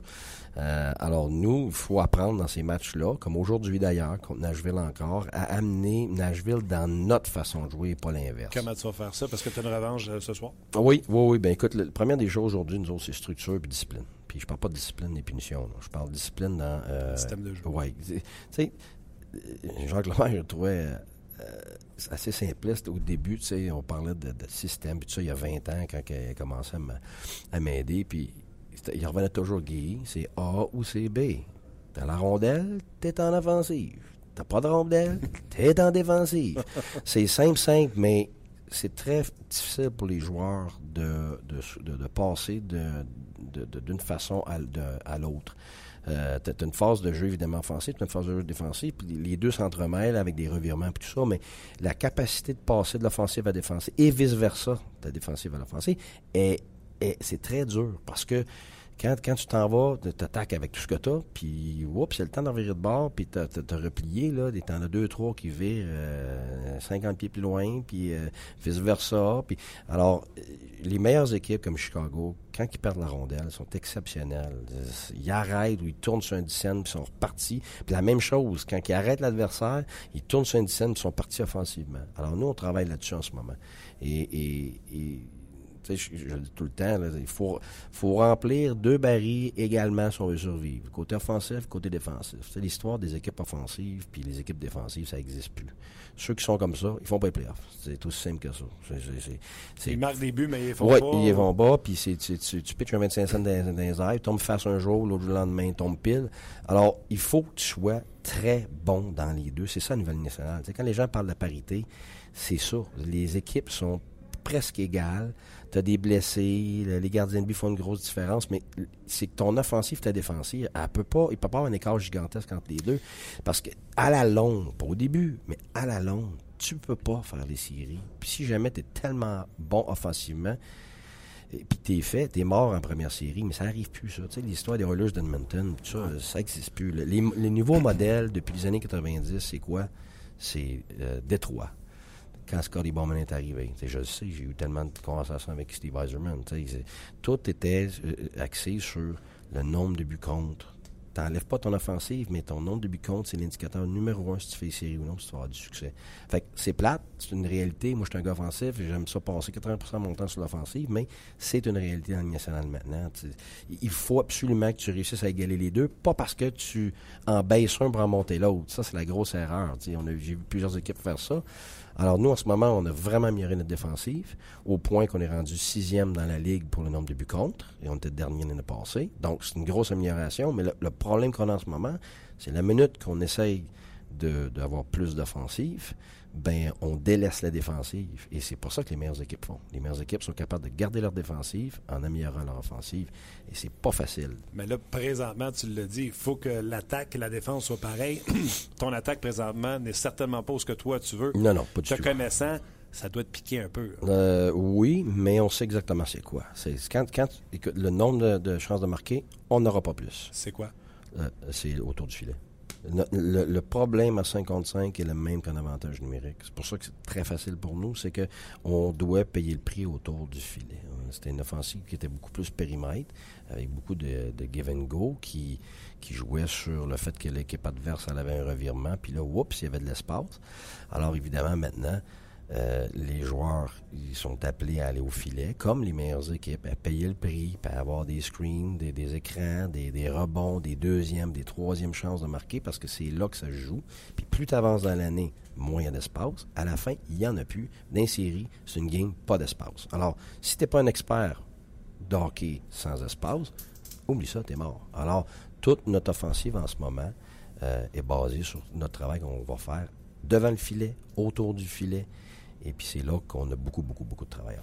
Euh, alors nous, il faut apprendre dans ces matchs-là, comme aujourd'hui d'ailleurs, contre Nashville encore, à amener Nashville dans notre façon de jouer et pas l'inverse. Comment tu vas faire ça? Parce que tu as une revanche euh, ce soir? Oui, oui, oui. Ben écoute, la première des choses aujourd'hui, nous autres, c'est structure et discipline. Puis je parle pas de discipline et punition. Je parle de discipline dans... Euh, Système de jeu. Oui. Tu sais, Jacques Lemaire, je trouvais... assez simpliste au début, tu sais, on parlait de, système, puis ça, il y a 20 ans, quand il a commencé à m'aider, puis il revenait toujours Guy, c'est A ou c'est B. T'as la rondelle, t'es en offensive. T'as pas de rondelle, t'es en défensive. c'est simple, simple, mais c'est très difficile pour les joueurs de, de, passer d'une façon à, l'autre. Euh, tu as une phase de jeu évidemment offensive, tu as une phase de jeu défensive, puis les deux s'entremêlent avec des revirements et tout ça, mais la capacité de passer de l'offensive à la défensive et vice-versa, de la défensive à l'offensive, c'est très dur parce que quand, quand tu t'en vas, tu t'attaques avec tout ce que tu as, puis c'est le temps d'en virer de bord, puis tu as replié, là, t'en as deux, trois qui virent 50 euh, pieds plus loin, puis euh, vice-versa. Puis, alors, euh, les meilleures équipes comme Chicago, quand ils perdent la rondelle, sont exceptionnelles. Ils arrêtent ou ils tournent sur un dizaine, puis sont repartis. Puis la même chose, quand ils arrêtent l'adversaire, ils tournent sur un dizaine, puis sont partis offensivement. Alors nous, on travaille là-dessus en ce moment. et je, le dis tout le temps, il faut, faut remplir deux barils également si on veut survivre. Côté offensif, côté défensif. C'est l'histoire des équipes offensives, puis les équipes défensives, ça n'existe plus. Ceux qui sont comme ça, ils font pas les playoffs. C'est aussi simple que ça. ils marquent des buts, mais ils font ouais, pas. ils vont bas, puis tu, tu pitches un 25 cents dans, dans les airs, tu tombes face un jour, l'autre lendemain, tombe pile. Alors, il faut que tu sois très bon dans les deux. C'est ça, la nouvelle nationale. quand les gens parlent de la parité, c'est ça. Les équipes sont presque égales tu as des blessés, les gardiens de but font une grosse différence, mais c'est que ton offensive, ta défensive, elle peut pas, il peut pas avoir un écart gigantesque entre les deux. Parce que à la longue, pas au début, mais à la longue, tu peux pas faire les séries. Puis si jamais tu es tellement bon offensivement, et puis t'es fait, t'es mort en première série, mais ça arrive plus, ça. Tu sais, l'histoire des Oilers d'Edmonton, tout ça, ça n'existe plus. Les, nouveaux modèles depuis les années 90, c'est quoi? C'est euh, Détroit quand Scotty Bowman est arrivé. je le sais, j'ai eu tellement de conversations avec Steve Eiserman. Tout était euh, axé sur le nombre de buts contre, t'enlèves pas ton offensive, mais ton nombre de buts contre, c'est l'indicateur numéro un si tu fais série ou non, si tu vas avoir du succès. Fait que c'est plate, c'est une réalité. Moi, je suis un gars offensif j'aime ça passer 80% de mon temps sur l'offensive, mais c'est une réalité dans le national maintenant. il faut absolument que tu réussisses à égaler les deux, pas parce que tu en baisses un pour en monter l'autre. Ça, c'est la grosse erreur. j'ai vu plusieurs équipes faire ça. Alors nous, en ce moment, on a vraiment amélioré notre défensive au point qu'on est rendu sixième dans la ligue pour le nombre de buts contre et on était dernier l'année passée. Donc c'est une grosse amélioration, mais le, problème qu'on a en ce moment, c'est la minute qu'on essaye d'avoir plus d'offensive, ben on délaisse la défensive. Et c'est pour ça que les meilleures équipes font. Les meilleures équipes sont capables de garder leur défensive en améliorant leur offensive. Et c'est pas facile. Mais là, présentement, tu le dis, il faut que l'attaque et la défense soient pareilles. Ton attaque présentement n'est certainement pas ce que toi tu veux. Non, non, pas du tout. Te connaissant, ça doit te piquer un peu. Euh, oui, mais on sait exactement c'est quoi. C'est quand, quand le nombre de, chances de marquer, on n'aura pas plus. C'est quoi? Euh, c'est autour du filet. Le, problème à 55 est le même qu'en avantage numérique. C'est pour ça que c'est très facile pour nous, c'est que on doit payer le prix autour du filet. C'était une offensive qui était beaucoup plus périmètre, avec beaucoup de, give and go, qui, jouait sur le fait que l'équipe adverse avait un revirement, puis là, oups, il y avait de l'espace. Alors évidemment, maintenant, euh, les joueurs sont appelés à aller au filet, comme les meilleures équipes, à payer le prix, à avoir des screens, des, écrans, des, rebonds, des deuxièmes, des troisièmes chances de marquer, parce que c'est là que ça se joue. Puis plus tu avances dans l'année, moins il y a d'espace. À la fin, il n'y en a plus. Dans série, c'est une game, pas d'espace. Alors, si tu n'es pas un expert d'hockey sans espace, oublie ça, tu es mort. Alors, toute notre offensive en ce moment euh, est basée sur notre travail qu'on va faire devant le filet, autour du filet, et puis c'est là qu'on a beaucoup, beaucoup, beaucoup de travail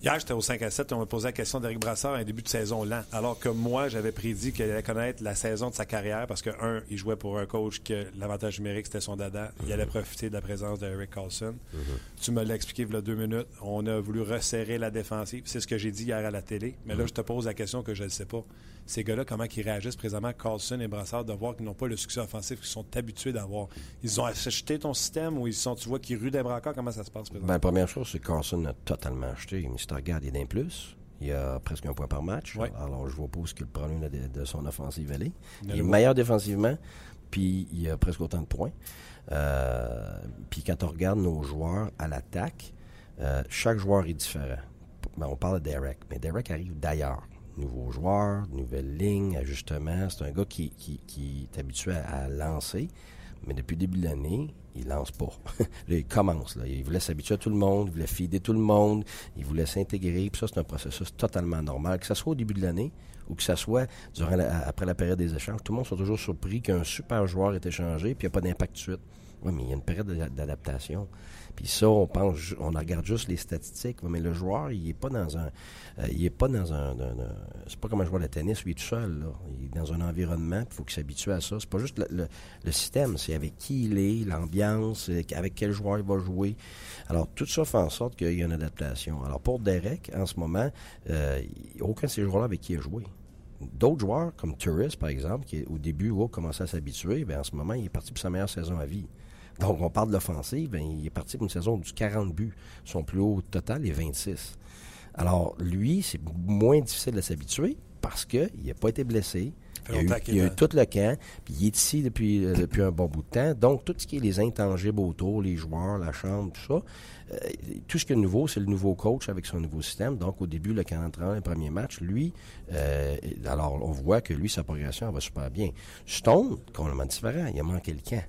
Hier, j'étais au 5 à 7 et on m'a posé la question d'Éric Brassard à un début de saison lent. Alors que moi, j'avais prédit qu'il allait connaître la saison de sa carrière parce que, un, il jouait pour un coach que l'avantage numérique, c'était son dada. Il allait profiter de la présence d'Eric Carlson. Mm-hmm. Tu me l'as expliqué il y a deux minutes. On a voulu resserrer la défensive. C'est ce que j'ai dit hier à la télé. Mais là, mm-hmm. je te pose la question que je ne sais pas ces gars-là, comment ils réagissent présentement, Carlson et Brassard, de voir qu'ils n'ont pas le succès offensif qu'ils sont habitués d'avoir. Ils ont acheté ton système ou ils sont, tu vois qu'ils ruent des braqueurs, comment ça se passe présentement? Ben, la première chose, c'est que Carlson a totalement acheté. Mais si tu regardes, il est d'un plus. Il y a presque un point par match. Alors, je vois pas ce que le problème de, son offensive est. Il est meilleur défensivement, puis il a presque autant de points. Euh, puis quand on regarde nos joueurs à l'attaque, euh, chaque joueur est différent. Ben, on parle de Derek, mais Derek arrive d'ailleurs nouveaux joueurs, nouvelles lignes, ajustements. C'est un gars qui, est habitué à, lancer, mais depuis le début de l'année, il lance pas. là, il commence. Là. Il voulait s'habituer à tout le monde, il voulait fider tout le monde, il voulait s'intégrer. Puis ça, c'est un processus totalement normal. Que ce soit au début de l'année ou que ce soit durant après la période des échanges, tout le monde soit toujours surpris qu'un super joueur est échangé puis il n'y a pas d'impact de suite. Oui, mais il y a une période d'adaptation. Puis ça, on pense, regarde juste les statistiques, mais le joueur, il est pas dans un, euh, il est pas dans un, c'est pas comme un joueur de tennis est tout seul. Il est dans un environnement, il faut qu'il s'habitue à ça. C'est pas juste le, système, c'est avec qui il est, l'ambiance, avec quel joueur il va jouer. Alors tout ça fait en sorte qu'il y a une adaptation. Alors pour Derek, en ce moment, euh, aucun de ces joueurs-là avec qui il a joué. D'autres joueurs, comme Turris, par exemple, qui au début a commencé à s'habituer, bien, en ce moment, il est parti pour sa meilleure saison à vie. Donc, on parle de l'offensive, ben, il est parti pour une saison du 40 buts. Son plus haut total est 26. Alors, lui, c'est moins difficile de s'habituer parce qu'il n'a pas été blessé. Il a, eu, a tout le camp, puis il est ici depuis, euh, depuis un bon bout de temps. Donc, tout ce qui est les intangibles autour, les joueurs, la chambre, tout ça, euh, tout ce qui est nouveau, c'est le nouveau coach avec son nouveau système. Donc, au début, le 40 le premier match, lui, euh, alors, on voit que lui, sa progression va super bien. Stone, complètement différent, il a manqué le camp.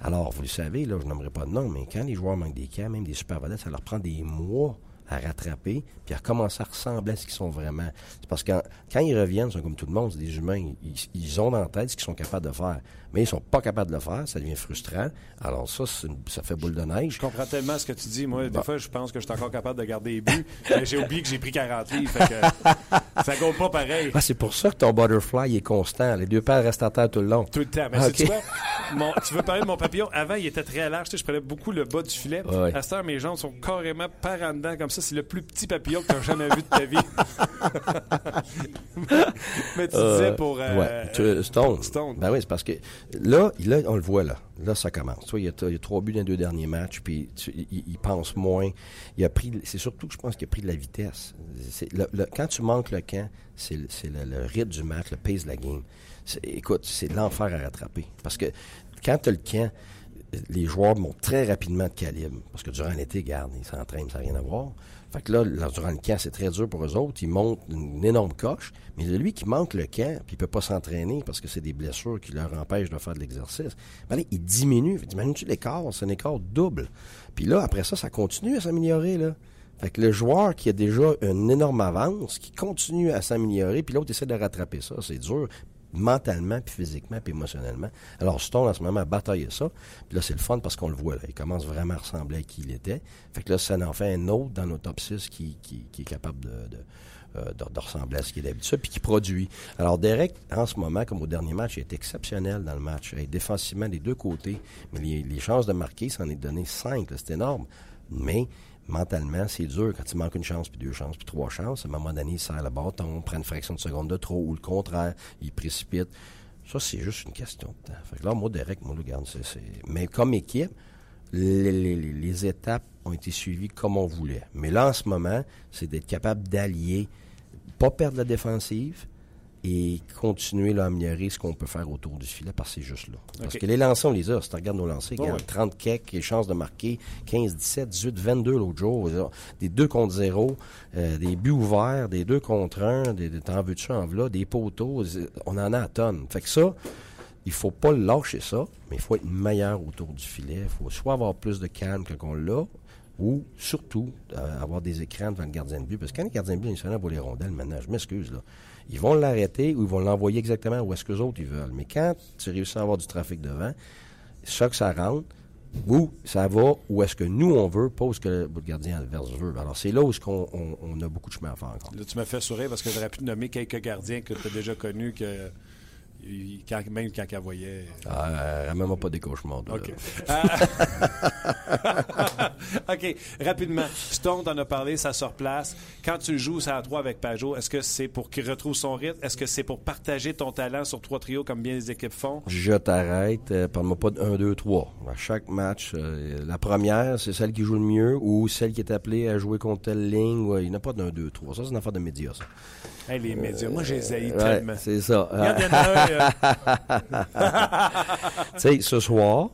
Alors, vous le savez, là, je n'aimerais pas de nom, mais quand les joueurs manquent des camps, même des super vedettes, ça leur prend des mois à rattraper, puis à commencer à ressembler à ce qu'ils sont vraiment. C'est parce que quand, ils reviennent, ils sont comme tout le monde, c'est des humains, ils, ont dans la tête ce qu'ils sont capables de faire. Mais ils sont pas capables de le faire, ça devient frustrant. Alors ça, ça fait boule de neige. Je comprends tellement ce que tu dis. Moi, des fois, je pense que je suis encore capable de garder les buts, mais j'ai oublié que j'ai pris 40 livres, fait que ça compte pas pareil. Ah, c'est pour ça que ton butterfly est constant. Les deux paires restent à terre tout le long. Tout le temps. Mais tu, tu veux parler de mon papillon? Avant, il était très large. Tu sais, je prenais beaucoup le bas du filet. À cette heure, mes jambes sont carrément par en dedans comme ça c'est le plus petit papillon que tu as jamais vu de ta vie. Mais tu disais pour. Euh, Stone. Stone. Ben oui, c'est parce que là, là, on le voit là. Là, ça commence. Tu vois, il, y a, trois buts dans les deux derniers matchs, puis il, pense moins. Il a pris. C'est surtout que je pense qu'il a pris de la vitesse. quand tu manques le camp, c'est le, le, rythme du match, le pace de la game écoute, c'est l'enfer à rattraper. Parce que quand tu as le camp, les joueurs montent très rapidement de calibre. Parce que durant l'été, garde, ils s'entraînent, ça n'a rien à voir. Fait que là, durant le camp, c'est très dur pour eux autres. Ils montent une, énorme coche. Mais lui qui manque le camp, puis il peut pas s'entraîner parce que c'est des blessures qui leur empêchent de faire de l'exercice, ben là, il diminue. Imagine-tu l'écart? C'est un écart double. Puis là, après ça, ça continue à s'améliorer. Fait que le joueur qui a déjà une énorme avance, qui continue à s'améliorer, puis l'autre essaie de rattraper ça, c'est dur mentalement, puis physiquement, puis émotionnellement. Alors, Stone, en ce moment, a bataillé ça. Puis là, c'est le fun parce qu'on le voit. Là. Il commence vraiment à ressembler à qui il était. Fait que là, ça en fait un autre dans nos top 6 qui, est capable euh, de, ressembler à ce qu'il est d'habitude, puis qui produit. Alors, Derek, en ce moment, comme au dernier match, il est exceptionnel dans le match. Et défensivement, des deux côtés. Mais les, chances de marquer, ça en est donné cinq. C'est énorme. Mais mentalement, c'est dur quand il manque une chance, puis deux chances, puis trois chances. À un moment donné, il serre le bâton, prend une fraction de seconde de trop, ou le contraire, il précipite. Ça, c'est juste une question de temps. Que là, moi, Derek, moi, le garde, c'est... Mais comme équipe, les, étapes ont été suivies comme on voulait. Mais là, en ce moment, c'est d'être capable d'allier, pas perdre la défensive, et continuer à améliorer ce qu'on peut faire autour du filet parce que c'est juste là. Parce que les lancers, on les a. Si tu regardes nos lancers, il y a 30 kecks, les chances de marquer 15, 17, 18, 22 l'autre jour. Des 2 contre 0, euh, des buts ouverts, des 2 contre 1, des, des t'en veux-tu en là, des poteaux. On en a à tonnes. Fait que ça, il faut pas lâcher ça, mais il faut être meilleur autour du filet. Il faut soit avoir plus de calme que qu'on l'a, ou surtout euh, avoir des écrans devant le gardien de but. Parce que quand le gardien de but est pour les rondelles, maintenant, je m'excuse, là ils vont l'arrêter ou ils vont l'envoyer exactement où est-ce que les autres ils veulent. Mais quand tu réussis à avoir du trafic devant, ça que ça rentre, où ça va où est-ce que nous on veut, pas où est-ce que le gardien adverse veut. Alors c'est là où on, a beaucoup de chemin à faire encore. Là, tu m'as fait sourire parce que j'aurais pu nommer quelques gardiens que tu as déjà connus que même quand elle voyait. Ah, même pas des cauchemars. OK. OK. Rapidement. Stone en a parlé, ça se replace. Quand tu joues ça à trois avec Pajot, est-ce que c'est pour qu'il retrouve son rythme? Est-ce que c'est pour partager ton talent sur trois trios comme bien les équipes font? Je t'arrête. Euh, parle-moi pas de 1, 2, 3. À chaque match, euh, la première, c'est celle qui joue le mieux ou celle qui est appelée à jouer contre telle ligne. Ouais, il n'y a pas de 1, 2, 3. Ça, c'est une affaire de médias, ça. Les médias. Moi, j'ai les tellement. C'est ça. tu sais, ce soir,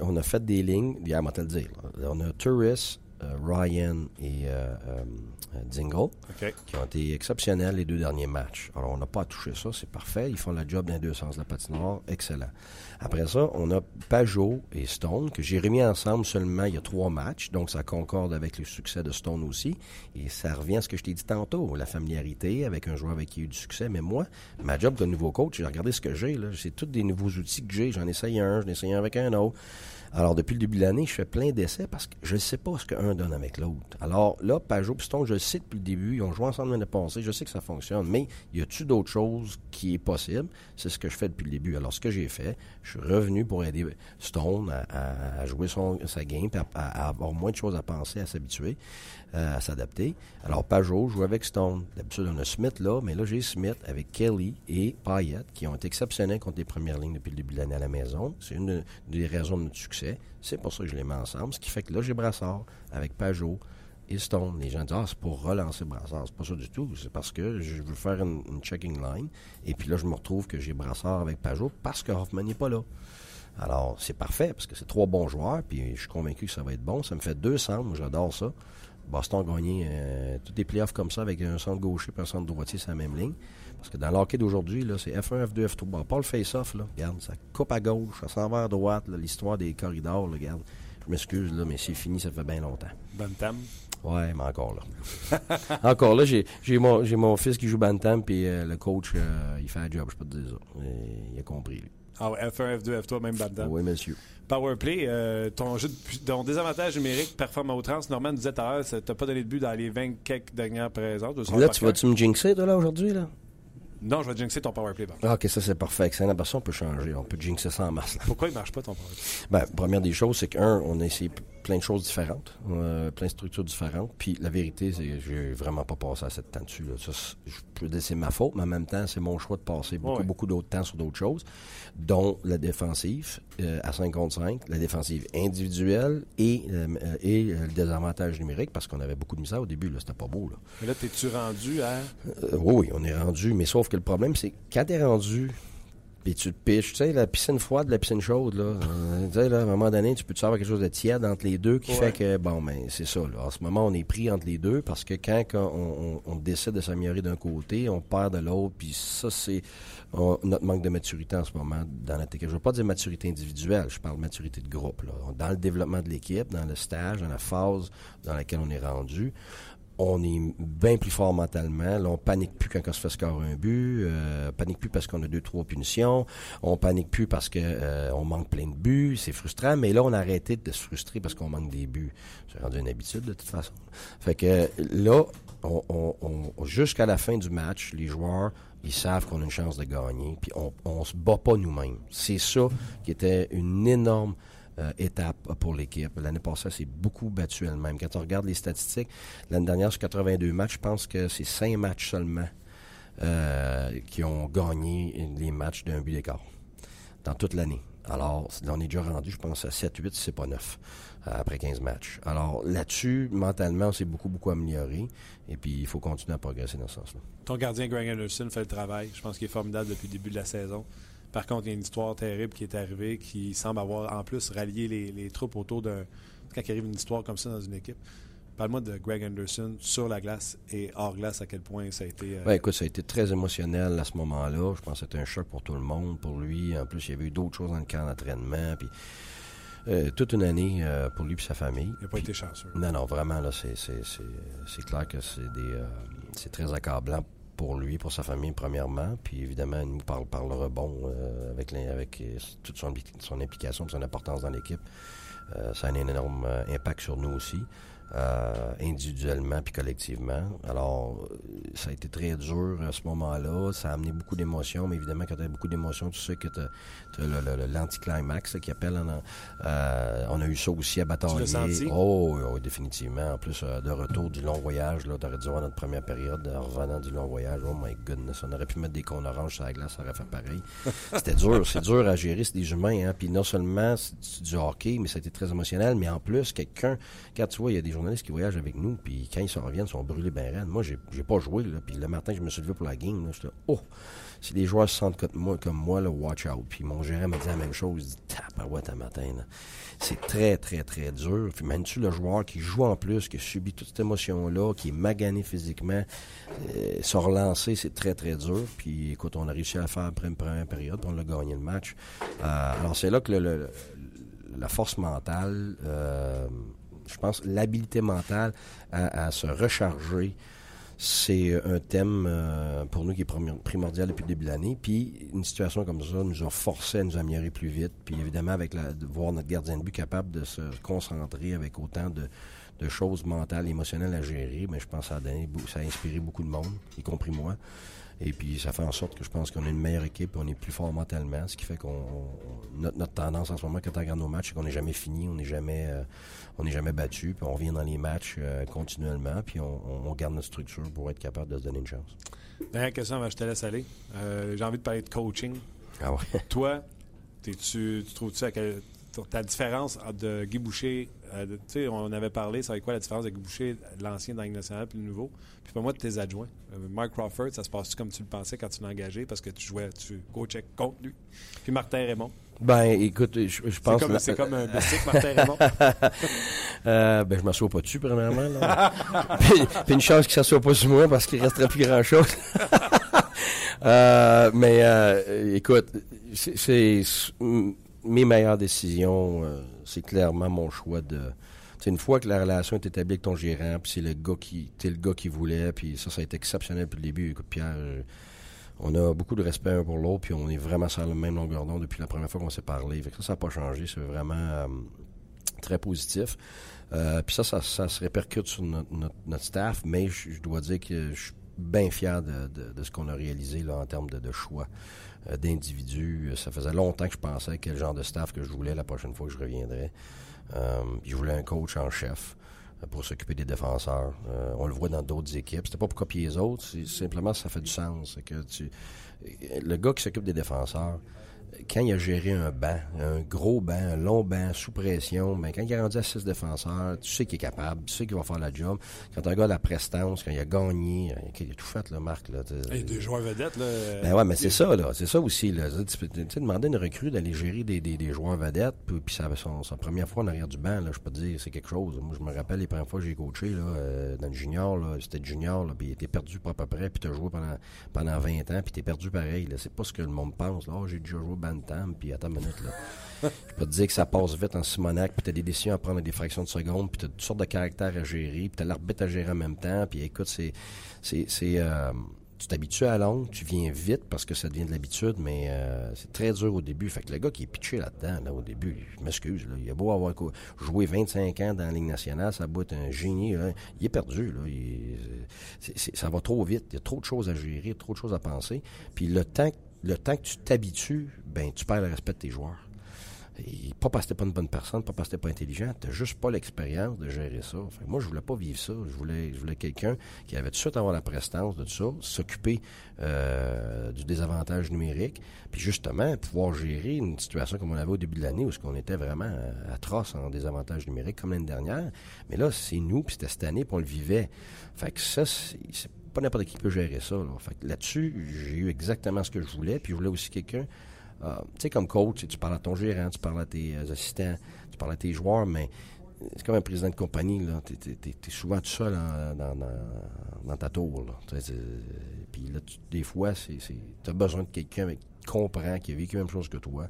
on a fait des lignes, hier, on va te le dire. On a Tourist, euh, Ryan et euh, euh, Dingle, qui ont été exceptionnels les deux derniers matchs. Alors, on n'a pas touché ça, c'est parfait. Ils font le job dans les deux sens de la patinoire, excellent. Après ça, on a Pajot et Stone, que j'ai remis ensemble seulement il y a trois matchs, donc ça concorde avec le succès de Stone aussi. Et ça revient à ce que je t'ai dit tantôt, la familiarité avec un joueur avec qui il y a eu du succès. Mais moi, ma job de nouveau coach, j'ai regardé ce que j'ai, là. C'est tous des nouveaux outils que j'ai. J'en essaye un, j'en essaye un avec un autre. Alors, depuis le début de l'année, je fais plein d'essais parce que je ne sais pas ce qu'un donne avec l'autre. Alors là, Pajot Piston, je le sais depuis le début. Ils ont joué ensemble l'année passée. Je sais que ça fonctionne. Mais y a-tu d'autres choses qui est possible? C'est ce que je fais depuis le début. Alors, ce que j'ai fait, je suis revenu pour aider Stone à, jouer son, sa game, à, avoir moins de choses à penser, à s'habituer, euh, à s'adapter. Alors, Pajot joue avec Stone. D'habitude, on a Smith là, mais là, j'ai Smith avec Kelly et Payette qui ont été exceptionnels contre les premières lignes depuis le début de l'année à la maison. C'est une des raisons de notre succès c'est pour ça que je les mets ensemble. Ce qui fait que là, j'ai Brassard avec Pajot et Stone. Les gens disent, ah, c'est pour relancer Brassard. C'est pas ça du tout. C'est parce que je veux faire une, checking line. Et puis là, je me retrouve que j'ai Brassard avec Pajot parce que Hoffman n'est pas là. Alors, c'est parfait parce que c'est trois bons joueurs. Puis je suis convaincu que ça va être bon. Ça me fait deux centres. J'adore ça. Boston a gagné euh, tous les playoffs comme ça avec un centre gaucher et un centre droitier sur la même ligne. Parce que dans l'hockey d'aujourd'hui, c'est F1, F2, F3. pas le face-off, là. Regarde, ça coupe à gauche, ça s'en va à droite, l'histoire des corridors, regarde. Je m'excuse, là, mais c'est fini, ça fait bien longtemps. Bantam? Ouais, mais encore là. encore là, j'ai, mon, mon fils qui joue Bantam, puis euh, le coach, euh, il fait un job, je peux te dire ça. il a compris, lui. Ah ouais, F1, F2, F3, même Bantam. Oui, monsieur. Powerplay, euh, ton, jeu ton désavantage numérique performe à outrance. Norman disait tout à l'heure, t'as pas donné de but dans les 20 quelques dernières présentes. Là, tu vas-tu me jinxer, toi, là, aujourd'hui, là? Non, je vais jinxer ton powerplay. Ah, ok, ça c'est parfait. Excellent. Parce on peut changer. On peut jinxer ça en masse. Pourquoi il marche pas ton powerplay? Ben, première des choses, c'est qu'un, on a essayé plein de choses différentes, euh, plein de structures différentes. Puis la vérité, c'est que j'ai vraiment pas passé assez de temps dessus. Là. Ça, je peux dire c'est ma faute, mais en même temps, c'est mon choix de passer beaucoup, beaucoup d'autres temps sur d'autres choses, dont la défensive euh, à 5 contre 5, la défensive individuelle et, euh, et le désavantage numérique, parce qu'on avait beaucoup de misère au début. Là, c'était pas beau. Là. Mais là, t'es-tu rendu à... oui, oui, on est rendu. Mais sauf que le problème, c'est quand t'es rendu Puis tu te piches, tu sais, la piscine froide, la piscine chaude, là. Euh, tu sais, là, à un moment donné, tu peux te savoir quelque chose de tiède entre les deux qui fait que, bon, ben, c'est ça, là. En ce moment, on est pris entre les deux parce que quand, on, on, décide de s'améliorer d'un côté, on perd de l'autre, puis ça, c'est notre manque de maturité en ce moment dans notre équipe. Je ne veux pas dire maturité individuelle, je parle de maturité de groupe, là. Dans le développement de l'équipe, dans le stage, dans la phase dans laquelle on est rendu, on est bien plus fort mentalement. Là, on panique plus quand on se fait scorer un but. Euh, panique plus parce qu'on a deux, trois punitions. On panique plus parce que euh, on manque plein de buts. C'est frustrant, mais là, on a arrêté de se frustrer parce qu'on manque des buts. C'est rendu une habitude de toute façon. Fait que là, on, jusqu'à la fin du match, les joueurs, ils savent qu'on a une chance de gagner, puis on, on se bat pas nous-mêmes. C'est ça qui était une énorme euh, étape pour l'équipe. L'année passée, c'est beaucoup battu elle-même. Quand on regarde les statistiques, l'année dernière, sur 82 matchs, je pense que c'est 5 matchs seulement euh, qui ont gagné les matchs d'un but d'écart dans toute l'année. Alors, on est déjà rendu, je pense, à 7-8, si c'est pas 9, euh, après 15 matchs. Alors, là-dessus, mentalement, on s'est beaucoup, beaucoup amélioré. Et puis, il faut continuer à progresser dans ce sens-là. Ton gardien, Greg Anderson, fait le travail. Je pense qu'il est formidable depuis le début de la saison. Par contre, il y a une histoire terrible qui est arrivée qui semble avoir en plus rallié les, troupes autour d'un. Quand il arrive une histoire comme ça dans une équipe. Parle-moi de Greg Anderson sur la glace et hors glace, à quel point ça a été. Euh... écoute, ça a été très émotionnel à ce moment-là. Je pense que c'était un choc pour tout le monde, pour lui. En plus, il y avait eu d'autres choses dans le camp d'entraînement. Puis. Euh, toute une année euh, pour lui et sa famille. Il n'a pas été chanceux. Non, non, vraiment, là, c'est clair que c'est des euh, c'est très accablant pour lui, pour sa famille, premièrement. Puis évidemment, il nous parle par le rebond euh, avec, euh, toute son, son implication, son importance dans l'équipe. Euh, ça a un énorme impact sur nous aussi. Euh, individuellement puis collectivement. Alors, ça a été très dur à ce moment-là. Ça a amené beaucoup d'émotions, mais évidemment, quand tu as beaucoup d'émotions, tu sais que tu as, l'anticlimax qui appelle. Euh, on a eu ça aussi à Bataille. Oh, oui, définitivement. En plus, euh, de retour du long voyage, là, aurais dû voir notre première période en revenant du long voyage. Oh my goodness, on aurait pu mettre des cônes oranges sur la glace, ça aurait fait pareil. C'était dur, c'est dur à gérer, c'est des humains. Hein. Puis non seulement c'est du hockey, mais ça a été très émotionnel, mais en plus, quelqu'un, quand tu vois, il y a des qui voyagent avec nous, puis quand ils s'en reviennent, ils sont brûlés ben raides. Moi, j'ai, j'ai pas joué, là, puis le matin, je me suis levé pour la game, là, j'étais oh, si les joueurs se sentent comme moi, comme watch out. Puis mon gérant m'a dit la même chose, il dit, taparouette à matin. C'est très, très, très dur. Puis même tu le joueur qui joue en plus, qui a subi toute cette émotion-là, qui est magané physiquement, euh, se relancer, c'est très, très dur. Puis écoute, on a réussi à faire après une première période, puis on a gagné le match. Euh, alors c'est là que la force mentale, euh, je pense, l'habilité mentale à, se recharger, c'est un thème euh, pour nous qui est primordial depuis le début de l'année. Puis une situation comme ça nous a forcé à nous améliorer plus vite. Puis évidemment, avec la, de voir notre gardien de but capable de se concentrer avec autant de, choses mentales, émotionnelles à gérer, mais je pense que ça a, donné, ça a inspiré beaucoup de monde, y compris moi. Et puis, ça fait en sorte que je pense qu'on a une meilleure équipe, on est plus fort mentalement, ce qui fait qu'on notre, tendance en ce moment quand on regarde nos matchs, c'est qu'on n'est jamais fini, on n'est jamais euh, on n'est jamais battu, puis on revient dans les matchs euh, continuellement, puis on, garde notre structure pour être capable de se donner une chance. Dernière question, je te laisse aller. Euh, j'ai envie de parler de coaching. Ah ouais. Toi, tu, tu trouves-tu ta différence de Guy Boucher, euh, tu sais, on avait parlé, c'est quoi la différence de Guy Boucher, l'ancien dans nationale puis le nouveau. Puis pour moi, de tes adjoints. Euh, Mark Crawford, ça se passe comme tu le pensais quand tu l'as engagé parce que tu jouais, tu coachais contre lui? Puis Martin Raymond. Ben, écoute, je, pense... C'est comme, c'est comme un mystique, Martin Raymond. euh, ben, je m'assois pas dessus, premièrement. puis, une chance qu'il s'assoit pas sur moi parce qu'il resterait plus grand-chose. mais, écoute, c'est mes meilleures décisions, euh, c'est clairement mon choix de. Une fois que la relation est établie avec ton gérant, puis c'est le gars qui, le gars qui voulait, puis ça, ça a été exceptionnel depuis le début. Pierre, euh, on a beaucoup de respect un pour l'autre, puis on est vraiment sur le même longueur d'onde depuis la première fois qu'on s'est parlé. Ça, ça n'a pas changé. C'est vraiment euh, très positif. puis ça, ça, se répercute sur notre, staff, mais je, dois dire que je suis bien fier de, ce qu'on a réalisé là, en termes de choix. Euh, d'individus. Ça faisait longtemps que je pensais quel genre de staff que je voulais la prochaine fois que je reviendrais. Euh, je voulais un coach en chef euh, pour s'occuper des défenseurs. on le voit dans d'autres équipes. C'était pas pour copier les autres, simplement ça fait du sens. que tu, le gars qui s'occupe des défenseurs, quand il a géré un banc, un gros banc, un long banc, sous pression, ben, quand il est rendu à six défenseurs, tu sais qu'il est capable, tu sais qu'il va faire la job. Quand un gars a la prestance, quand il a gagné, il a tout fait, le Marc. Là, Et des joueurs vedettes, là. Ben ouais, mais c'est ça, là. C'est ça aussi, là. Tu peux demander à une recrue d'aller gérer des, des, des, joueurs vedettes, puis, puis ça son, sa première fois en arrière du banc, là, je peux te dire, c'est quelque chose. Moi, je me rappelle les premières fois que j'ai coaché, là, euh, dans le junior, là, c'était junior, là, puis il était perdu pas à peu près, puis tu as joué pendant, pendant 20 ans, puis t'es perdu pareil, là. C'est pas ce que le monde pense, là. Oh, j'ai déjà joué Bantam, puis attends une minute, là. je peux te dire que ça passe vite en Simonac, puis t'as des décisions à prendre à des fractions de secondes, puis t'as toutes sortes de caractères à gérer, puis t'as l'arbitre à gérer en même temps, puis écoute, c'est... c'est, euh, tu t'habitues à longue, tu viens vite parce que ça devient de l'habitude, mais euh, c'est très dur au début. Fait que le gars qui est pitché là-dedans, là, au début, je m'excuse, il a beau avoir joué 25 ans dans la Ligue nationale, ça doit être un génie, il est perdu. Là, il, ça va trop vite, il y a trop de choses à gérer, trop de choses à penser. Puis le temps, le temps que tu t'habitues, ben tu perds le respect de tes joueurs. Et pas parce que t'es pas une bonne personne, pas parce que t'es pas intelligent, t'as juste pas l'expérience de gérer ça. Moi, je voulais pas vivre ça. Je voulais, je voulais quelqu'un qui avait tout de suite avoir la prestance de tout ça, s'occuper euh, du désavantage numérique, puis justement pouvoir gérer une situation comme on avait au début de l'année où on était vraiment euh, atroce en désavantage numérique comme l'année dernière. Mais là, c'est nous, puis c'était cette année, puis on le vivait. Fait que ça, c'est pas n'importe qui peut gérer ça. Là-dessus, j'ai eu exactement ce que je voulais, puis je voulais aussi quelqu'un euh, tu sais, comme coach, tu parles à ton gérant, tu parles à tes euh, assistants, tu parles à tes joueurs, mais c'est comme un président de compagnie. Tu es, souvent tout seul dans, ta tour, Puis là, des fois, tu as besoin de quelqu'un qui comprend, qui a vécu la même chose que toi,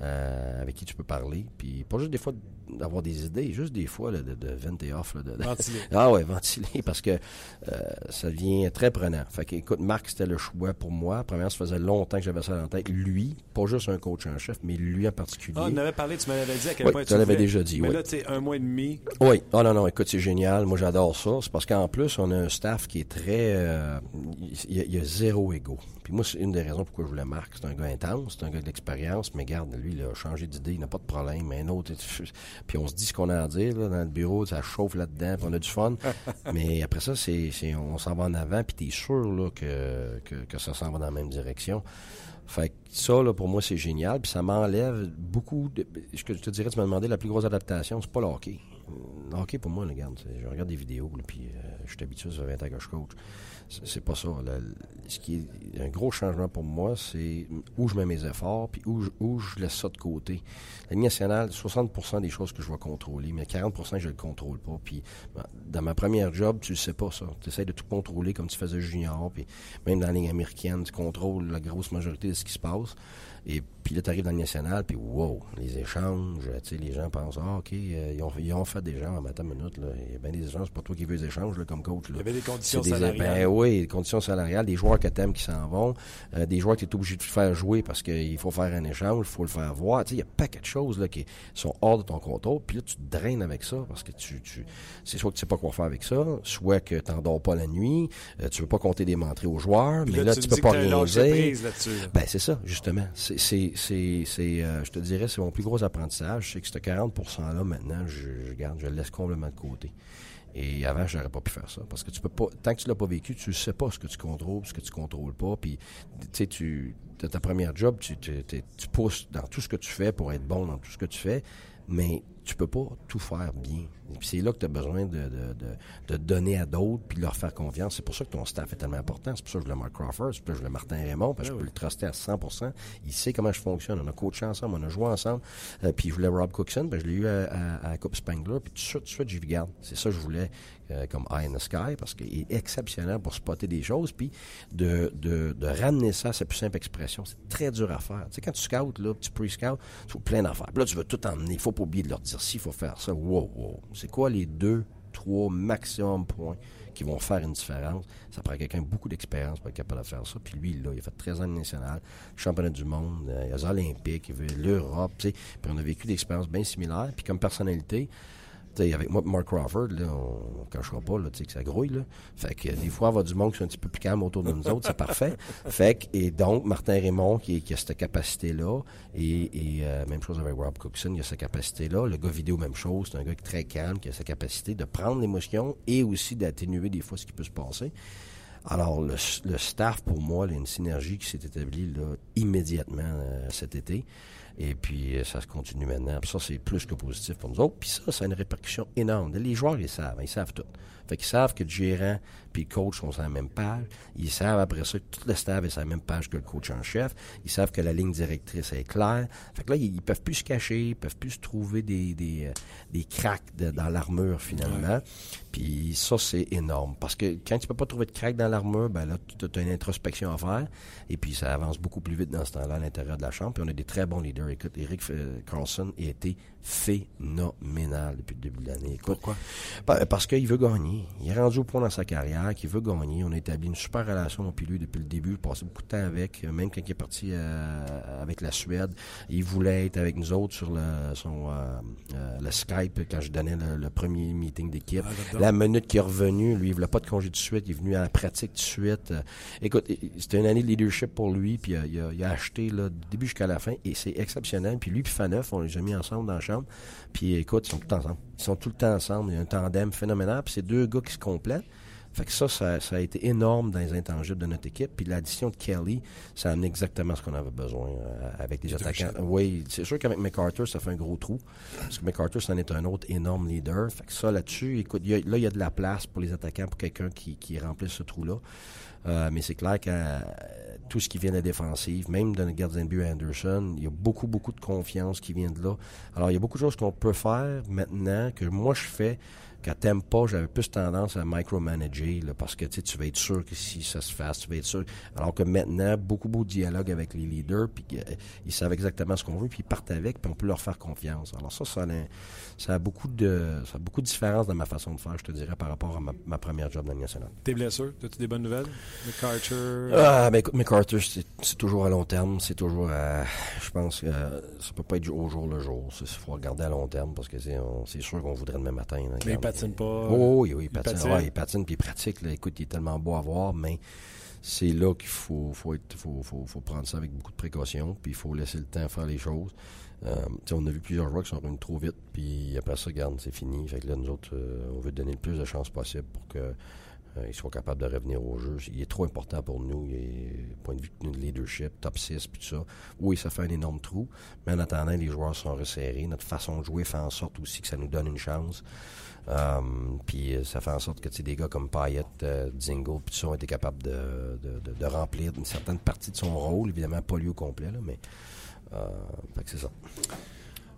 euh, avec qui tu peux parler. Puis pas juste des fois d'avoir des idées, juste des fois de, de venter off. de, ventiler. ah ouais, ventiler, parce que euh, ça devient très prenant. Fait que, écoute, Marc, c'était le choix pour moi. Premièrement, ça faisait longtemps que j'avais ça dans la tête. Lui, pas juste un coach en chef, mais lui en particulier. Ah, on avait parlé, tu m'avais dit à quel oui, point tu l'avais déjà dit, Mais oui. là, tu un mois et demi. Oui. Ah non, non, écoute, c'est génial. Moi, j'adore ça. C'est parce qu'en plus, on a un staff qui est très... Euh, il, y a, zéro égo. Puis moi, c'est une des raisons pourquoi je voulais Marc. C'est un gars intense, c'est un gars d'expérience, mais garde, lui, il a changé d'idée, il n'a pas de problème. Mais un autre... Puis on se dit ce qu'on a à dire là, dans le bureau, ça chauffe là-dedans, puis on a du fun. mais après ça, c'est, on s'en va en avant, puis tu es sûr là, que, que, que ça s'en va dans la même direction. Fait que ça, là, pour moi, c'est génial. Puis ça m'enlève beaucoup de. Ce que je te dirais, tu m'as demandé la plus grosse adaptation, c'est pas le hockey. Le hockey, pour moi, regarde, je regarde des vidéos, puis euh, je suis habitué, ça fait 20 ans que je coach. C'est pas ça. ce qui est un gros changement pour moi, c'est où je mets mes efforts, puis où je, où je laisse ça de côté. La Ligue nationale, 60% des choses que je vais contrôler, mais 40% je ne le contrôle pas. Puis ben, dans ma première job, tu ne sais pas ça. Tu essaies de tout contrôler comme tu faisais junior, puis même dans la ligne américaine, tu contrôles la grosse majorité de ce qui se passe. Et puis là, tu arrives dans le national, puis wow, les échanges, tu sais, les gens pensent, ah, OK, euh, ils, ont, ils, ont, fait des gens, en attends une minute, là, il y a bien des échanges, c'est pas toi qui veux les échanges, là, comme coach. Là. Il y avait des conditions des, salariales. Ben oui, des conditions salariales, des joueurs que t'aimes qui s'en vont, euh, des joueurs que tu es obligé de faire jouer parce qu'il faut faire un échange, il faut le faire voir. Tu sais, il y a pas de choses là, qui sont hors de ton contrôle, puis là, tu te draines avec ça parce que tu, tu c'est soit que tu sais pas quoi faire avec ça, soit que tu dors pas la nuit, euh, tu veux pas compter des mentrées aux joueurs, mais là, tu, peux pas rien dire. Ben, c'est ça, justement. C'est, euh, je te dirais, c'est mon plus gros apprentissage, c'est que ce 40 %-là, maintenant, je, garde, je le laisse complètement de côté. Et avant, je n'aurais pas pu faire ça. Parce que tu peux pas, tant que tu l'as pas vécu, tu sais pas ce que tu contrôles, ce que tu contrôles pas. Puis, tu as ta première job, tu pousses dans tout ce que tu fais pour être bon dans tout ce que tu fais. Mais tu peux pas tout faire bien. Puis c'est là que tu as besoin de, de, de, donner à d'autres puis de leur faire confiance. C'est pour ça que ton staff est tellement important. C'est pour ça que je voulais Mark Crawford, c'est pour ça que je voulais Martin Raymond, parce que je peux le truster à 100% Il sait comment je fonctionne. On a coaché ensemble, on a joué ensemble. Euh, puis je voulais Rob Cookson, ben je l'ai eu à, à, à, Coupe Spangler. Puis tout de suite, tout de suite, j'y garde. C'est ça que je voulais euh, comme Eye in the Sky, parce qu'il est exceptionnel pour spotter des choses, puis de, de, ramener ça à sa plus simple expression. C'est très dur à faire. Tu sais, quand tu scoutes, là, tu pre-scout, tu faut plein d'affaires. Là, tu veux tout emmener. Il faut pas oublier de leur dire s'il faut faire ça. Wow, wow. C'est quoi les deux, trois maximum points qui vont faire une différence? Ça prend quelqu'un beaucoup d'expérience pour être capable de faire ça. Puis lui, là, il a fait 13 ans national, championnat du monde, euh, il a les Olympiques, l'Europe, tu sais. Puis on a vécu des expériences bien similaires. Puis comme personnalité, T'sais, avec moi, Mark Crawford, là, on ne cachera pas là, que ça grouille. Là. Fait que des fois, y du monde qui sont un petit peu plus calme autour de nous autres, c'est parfait. Fait que, et donc, Martin Raymond, qui, qui a cette capacité-là, et, et euh, même chose avec Rob Cookson, il a cette capacité-là. Le gars vidéo, même chose, c'est un gars qui est très calme, qui a sa capacité de prendre l'émotion et aussi d'atténuer des fois ce qui peut se passer. Alors, le, le, staff, pour moi, il y a une synergie qui s'est établie là, immédiatement euh, cet été. Et puis, euh, ça se continue maintenant. Puis ça, c'est plus que positif pour nous autres. Puis ça, ça a une répercussion énorme. Les joueurs, ils savent. Ils savent tout. Fait qu'ils savent que le gérant puis le coach sont sur la même page. Ils savent après ça que tout le staff est sur la même page que le coach en chef. Ils savent que la ligne directrice est claire. Fait que là, ils, peuvent plus se cacher, ils peuvent plus se trouver des, des, euh, des cracks dans l'armure finalement. Puis ça, c'est énorme. Parce que quand tu peux pas trouver de crack dans l'armure, ben là, tu as une introspection à faire. Et puis ça avance beaucoup plus vite dans ce temps-là à l'intérieur de la chambre. Puis on a des très bons leaders. Écoute, Eric euh, Carlson a été phénoménal depuis le début de l'année. Pourquoi? Parce qu'il veut gagner. Il est rendu au point dans sa carrière qu'il veut gagner. On a établi une super relation, moi lui, depuis le début. Il passé beaucoup de temps avec. Même quand il est parti euh, avec la Suède, il voulait être avec nous autres sur le, son, euh, le Skype quand je donnais le, premier meeting d'équipe. Ah, la minute qu'il est revenu, lui, il voulait pas de congé de suite. Il est venu à la pratique de suite. écoute, c'était une année de leadership pour lui. Puis il a, acheté là, du début jusqu'à la fin. Et c'est exceptionnel. Puis lui puis Faneuf, on les a mis ensemble dans la chambre. Puis écoute, ils sont tout ensemble. Ils sont tout le temps ensemble. Il y a un tandem phénoménal. Puis c'est deux gars qui se complètent. Fait que ça, ça, a été énorme dans les intangibles de notre équipe. Puis l'addition de Kelly, ça a amené exactement ce qu'on avait besoin euh, avec des attaquants. Oui, c'est sûr qu'avec McArthur, ça fait un gros trou. Parce que McArthur, c'en est un autre énorme leader. Fait que ça, là-dessus, écoute, là, il y a de la place pour les attaquants, pour quelqu'un qui, qui remplisse ce trou-là. Euh, mais c'est clair que euh, tout ce qui vient de la défensive, même de notre gardien de but Anderson, il y a beaucoup, beaucoup de confiance qui vient de là. Alors, il y a beaucoup de choses qu'on peut faire maintenant que moi je fais Pas, j'avais plus tendance à micromanager là, parce que tu vas être sûr que si ça se fasse, tu vas être sûr. Alors que maintenant, beaucoup, beaucoup de dialogue avec les leaders, puis euh, ils savent exactement ce qu'on veut, puis ils partent avec, puis on peut leur faire confiance. Alors ça, ça a, ça a beaucoup de ça a beaucoup de différence dans ma façon de faire, je te dirais, par rapport à ma, première job dans le national. Tes blessures, as-tu des bonnes nouvelles? McArthur? Ah, ben écoute, McArthur, c'est toujours à long terme, c'est toujours à, je pense que euh, ça peut pas être au jour le jour. Il faut regarder à long terme parce que c'est sûr qu'on voudrait demain matin. mais patine pas. Oh, oui, oui, il patine. Il patine, il patine puis il pratique. Là. Écoute, il est tellement beau à voir, mais c'est là qu'il faut, faut, être, faut, faut, faut, prendre ça avec beaucoup de précaution, puis il faut laisser le temps faire les choses. Euh, on a vu plusieurs joueurs qui sont revenus trop vite, puis après ça, regarde, c'est fini. Fait que là, nous autres, euh, on veut donner le plus de chances possible pour que euh, ils soient capables de revenir au jeu. Il est trop important pour nous. Il est, point de vue de leadership, top 6, puis tout ça. Oui, ça fait un énorme trou, mais en attendant, les joueurs sont resserrés. Notre façon de jouer fait en sorte aussi que ça nous donne une chance. Euh, puis ça fait en sorte que des gars comme Payet, euh, Zingo, puis tout ça ont été capables de, de, de, remplir une certaine partie de son rôle. Évidemment, pas lui au complet, là, mais euh, c'est ça.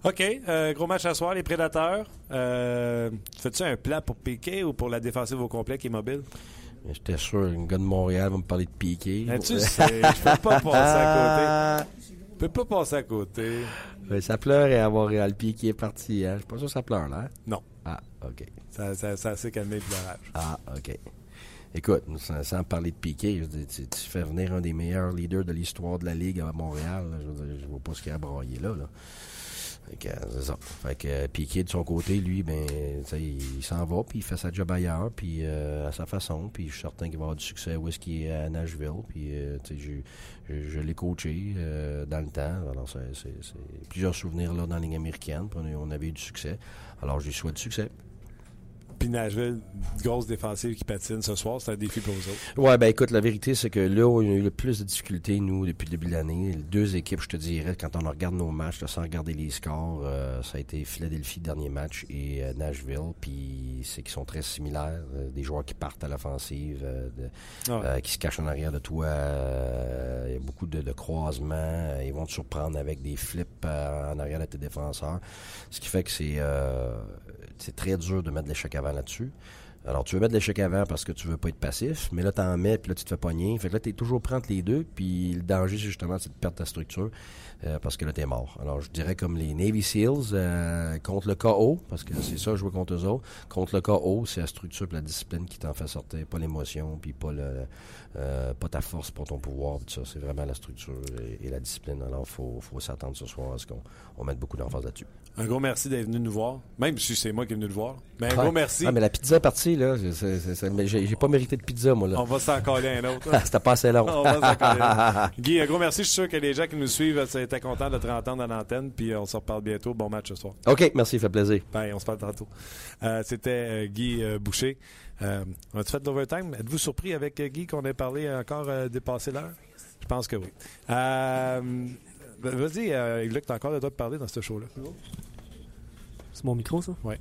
OK. Euh, gros match à soir, les Prédateurs. Euh, Fais-tu un plan pour Piqué ou pour la défensive au complet qui est mobile? J'étais sûr, un gars de Montréal va me parler de Piqué. Tu sais, je peux pas passer à côté. Je peux pas passer à côté. ça pleure et avoir le Piqué est parti. Hein? Je suis pas sûr que ça pleure, là. Non. Ah, OK. Ça, ça, ça s'est calmé le pleurage. Ah, OK. Écoute, sans, parler de Piqué, tu, fais venir un des meilleurs leaders de l'histoire de la Ligue à Montréal. je, ne vois pas ce qu'il y a à broyer là. là. Fait que, c'est ça. Fait que Piqué, de son côté, lui, ben, il s'en va, puis il fait sa job ailleurs, puis euh, à sa façon, puis je suis certain qu'il va avoir du succès où est-ce qu'il est à Nashville, puis euh, je, je, l'ai coaché euh, dans le temps. Alors, c'est, plusieurs souvenirs là dans la ligne américaine, puis on, on avait eu du succès. Alors, je lui souhaite du succès. Puis Nashville, grosse défensive qui patine ce soir, c'est un défi pour vous autres. Ouais, ben écoute, la vérité, c'est que là où on a eu le plus de difficultés, nous, depuis le début de l'année, deux équipes, je te dirais, quand on regarde nos matchs, sans regarder les scores, euh, ça a été Philadelphie, dernier match, et euh, Nashville. Puis c'est qu'ils sont très similaires. Euh, des joueurs qui partent à l'offensive, ah qui se cachent en arrière de toi. Il y a beaucoup de, croisements. ils vont te surprendre avec des flips en arrière de tes défenseurs. Ce qui fait que c'est c'est très dur de mettre l'échec là-dessus. Alors, tu veux mettre l'échec avant parce que tu veux pas être passif, mais là, t'en mets, puis là, tu te fais pogner. Fait que là, t'es toujours prêt entre les deux, puis le danger, c'est justement, de perdre ta structure, euh, parce que là, t'es mort. Alors, je dirais comme les Navy SEALs, euh, contre le KO, parce que c'est ça, jouer contre eux autres. Contre le KO, c'est la structure et la discipline qui t'en fait sortir, pas l'émotion, puis pas le, euh, pas ta force pour ton pouvoir, tout ça. C'est vraiment la structure et, la discipline. Alors, faut, faut s'attendre ce soir à ce qu'on on mette beaucoup d'emphase là-dessus. Un gros merci d'être venu nous voir, même si c'est moi qui est venu nous voir. Mais un gros merci. Ah, mais la pizza est partie. là. j'ai pas mérité de pizza, moi, là. On va s'en coller un autre. C'était pas assez long. On va s'en coller un. Guy, un gros merci. Je suis sûr que les gens qui nous suivent euh, étaient contents de te entendre à l'antenne. Puis euh, on se reparle bientôt. Bon match ce soir. OK, merci, fait plaisir. Bye, on se parle tantôt. Euh, C'était euh, Guy euh, Boucher. Euh, on a-tu fait de l'overtime? Êtes-vous surpris avec euh, Guy qu'on ait parlé encore euh, dépassé l'heure? Je pense que oui. Euh, Vas-y, euh, Luc, t'as encore le droit de parler dans ce show-là. C'est mon micro, ça? Oui.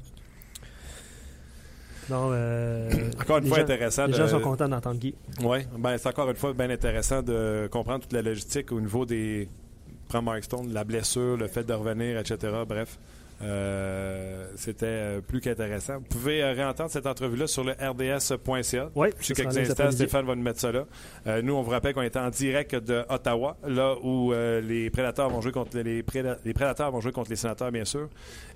Non, euh, Encore une fois, gens- intéressant. Les de- gens sont contents d'entendre Guy. Oui, ben, c'est encore une fois bien intéressant de comprendre toute la logistique au niveau des. Prends Mark Stone, la blessure, le fait de revenir, etc. Bref. Euh, c'était euh, plus qu'intéressant. Vous pouvez euh, réentendre cette entrevue-là sur le rds.ca. Oui, sera quelques instants. Stéphane va nous mettre ça là. Euh, nous, on vous rappelle qu'on est en direct de Ottawa, là où euh, les prédateurs vont jouer contre les, préda- les prédateurs vont jouer contre les sénateurs, bien sûr.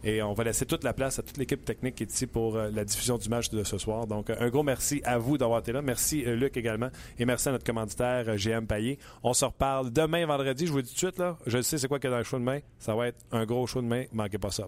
Et on va laisser toute la place à toute l'équipe technique qui est ici pour la diffusion du match de ce soir. Donc, un gros merci à vous d'avoir été là. Merci, Luc, également. Et merci à notre commanditaire, GM Payet. On se reparle demain, vendredi. Je vous dis tout de suite, là. Je sais c'est quoi qu'il y a dans le show de main? Ça va être un gros show de main. Manquez pas ça.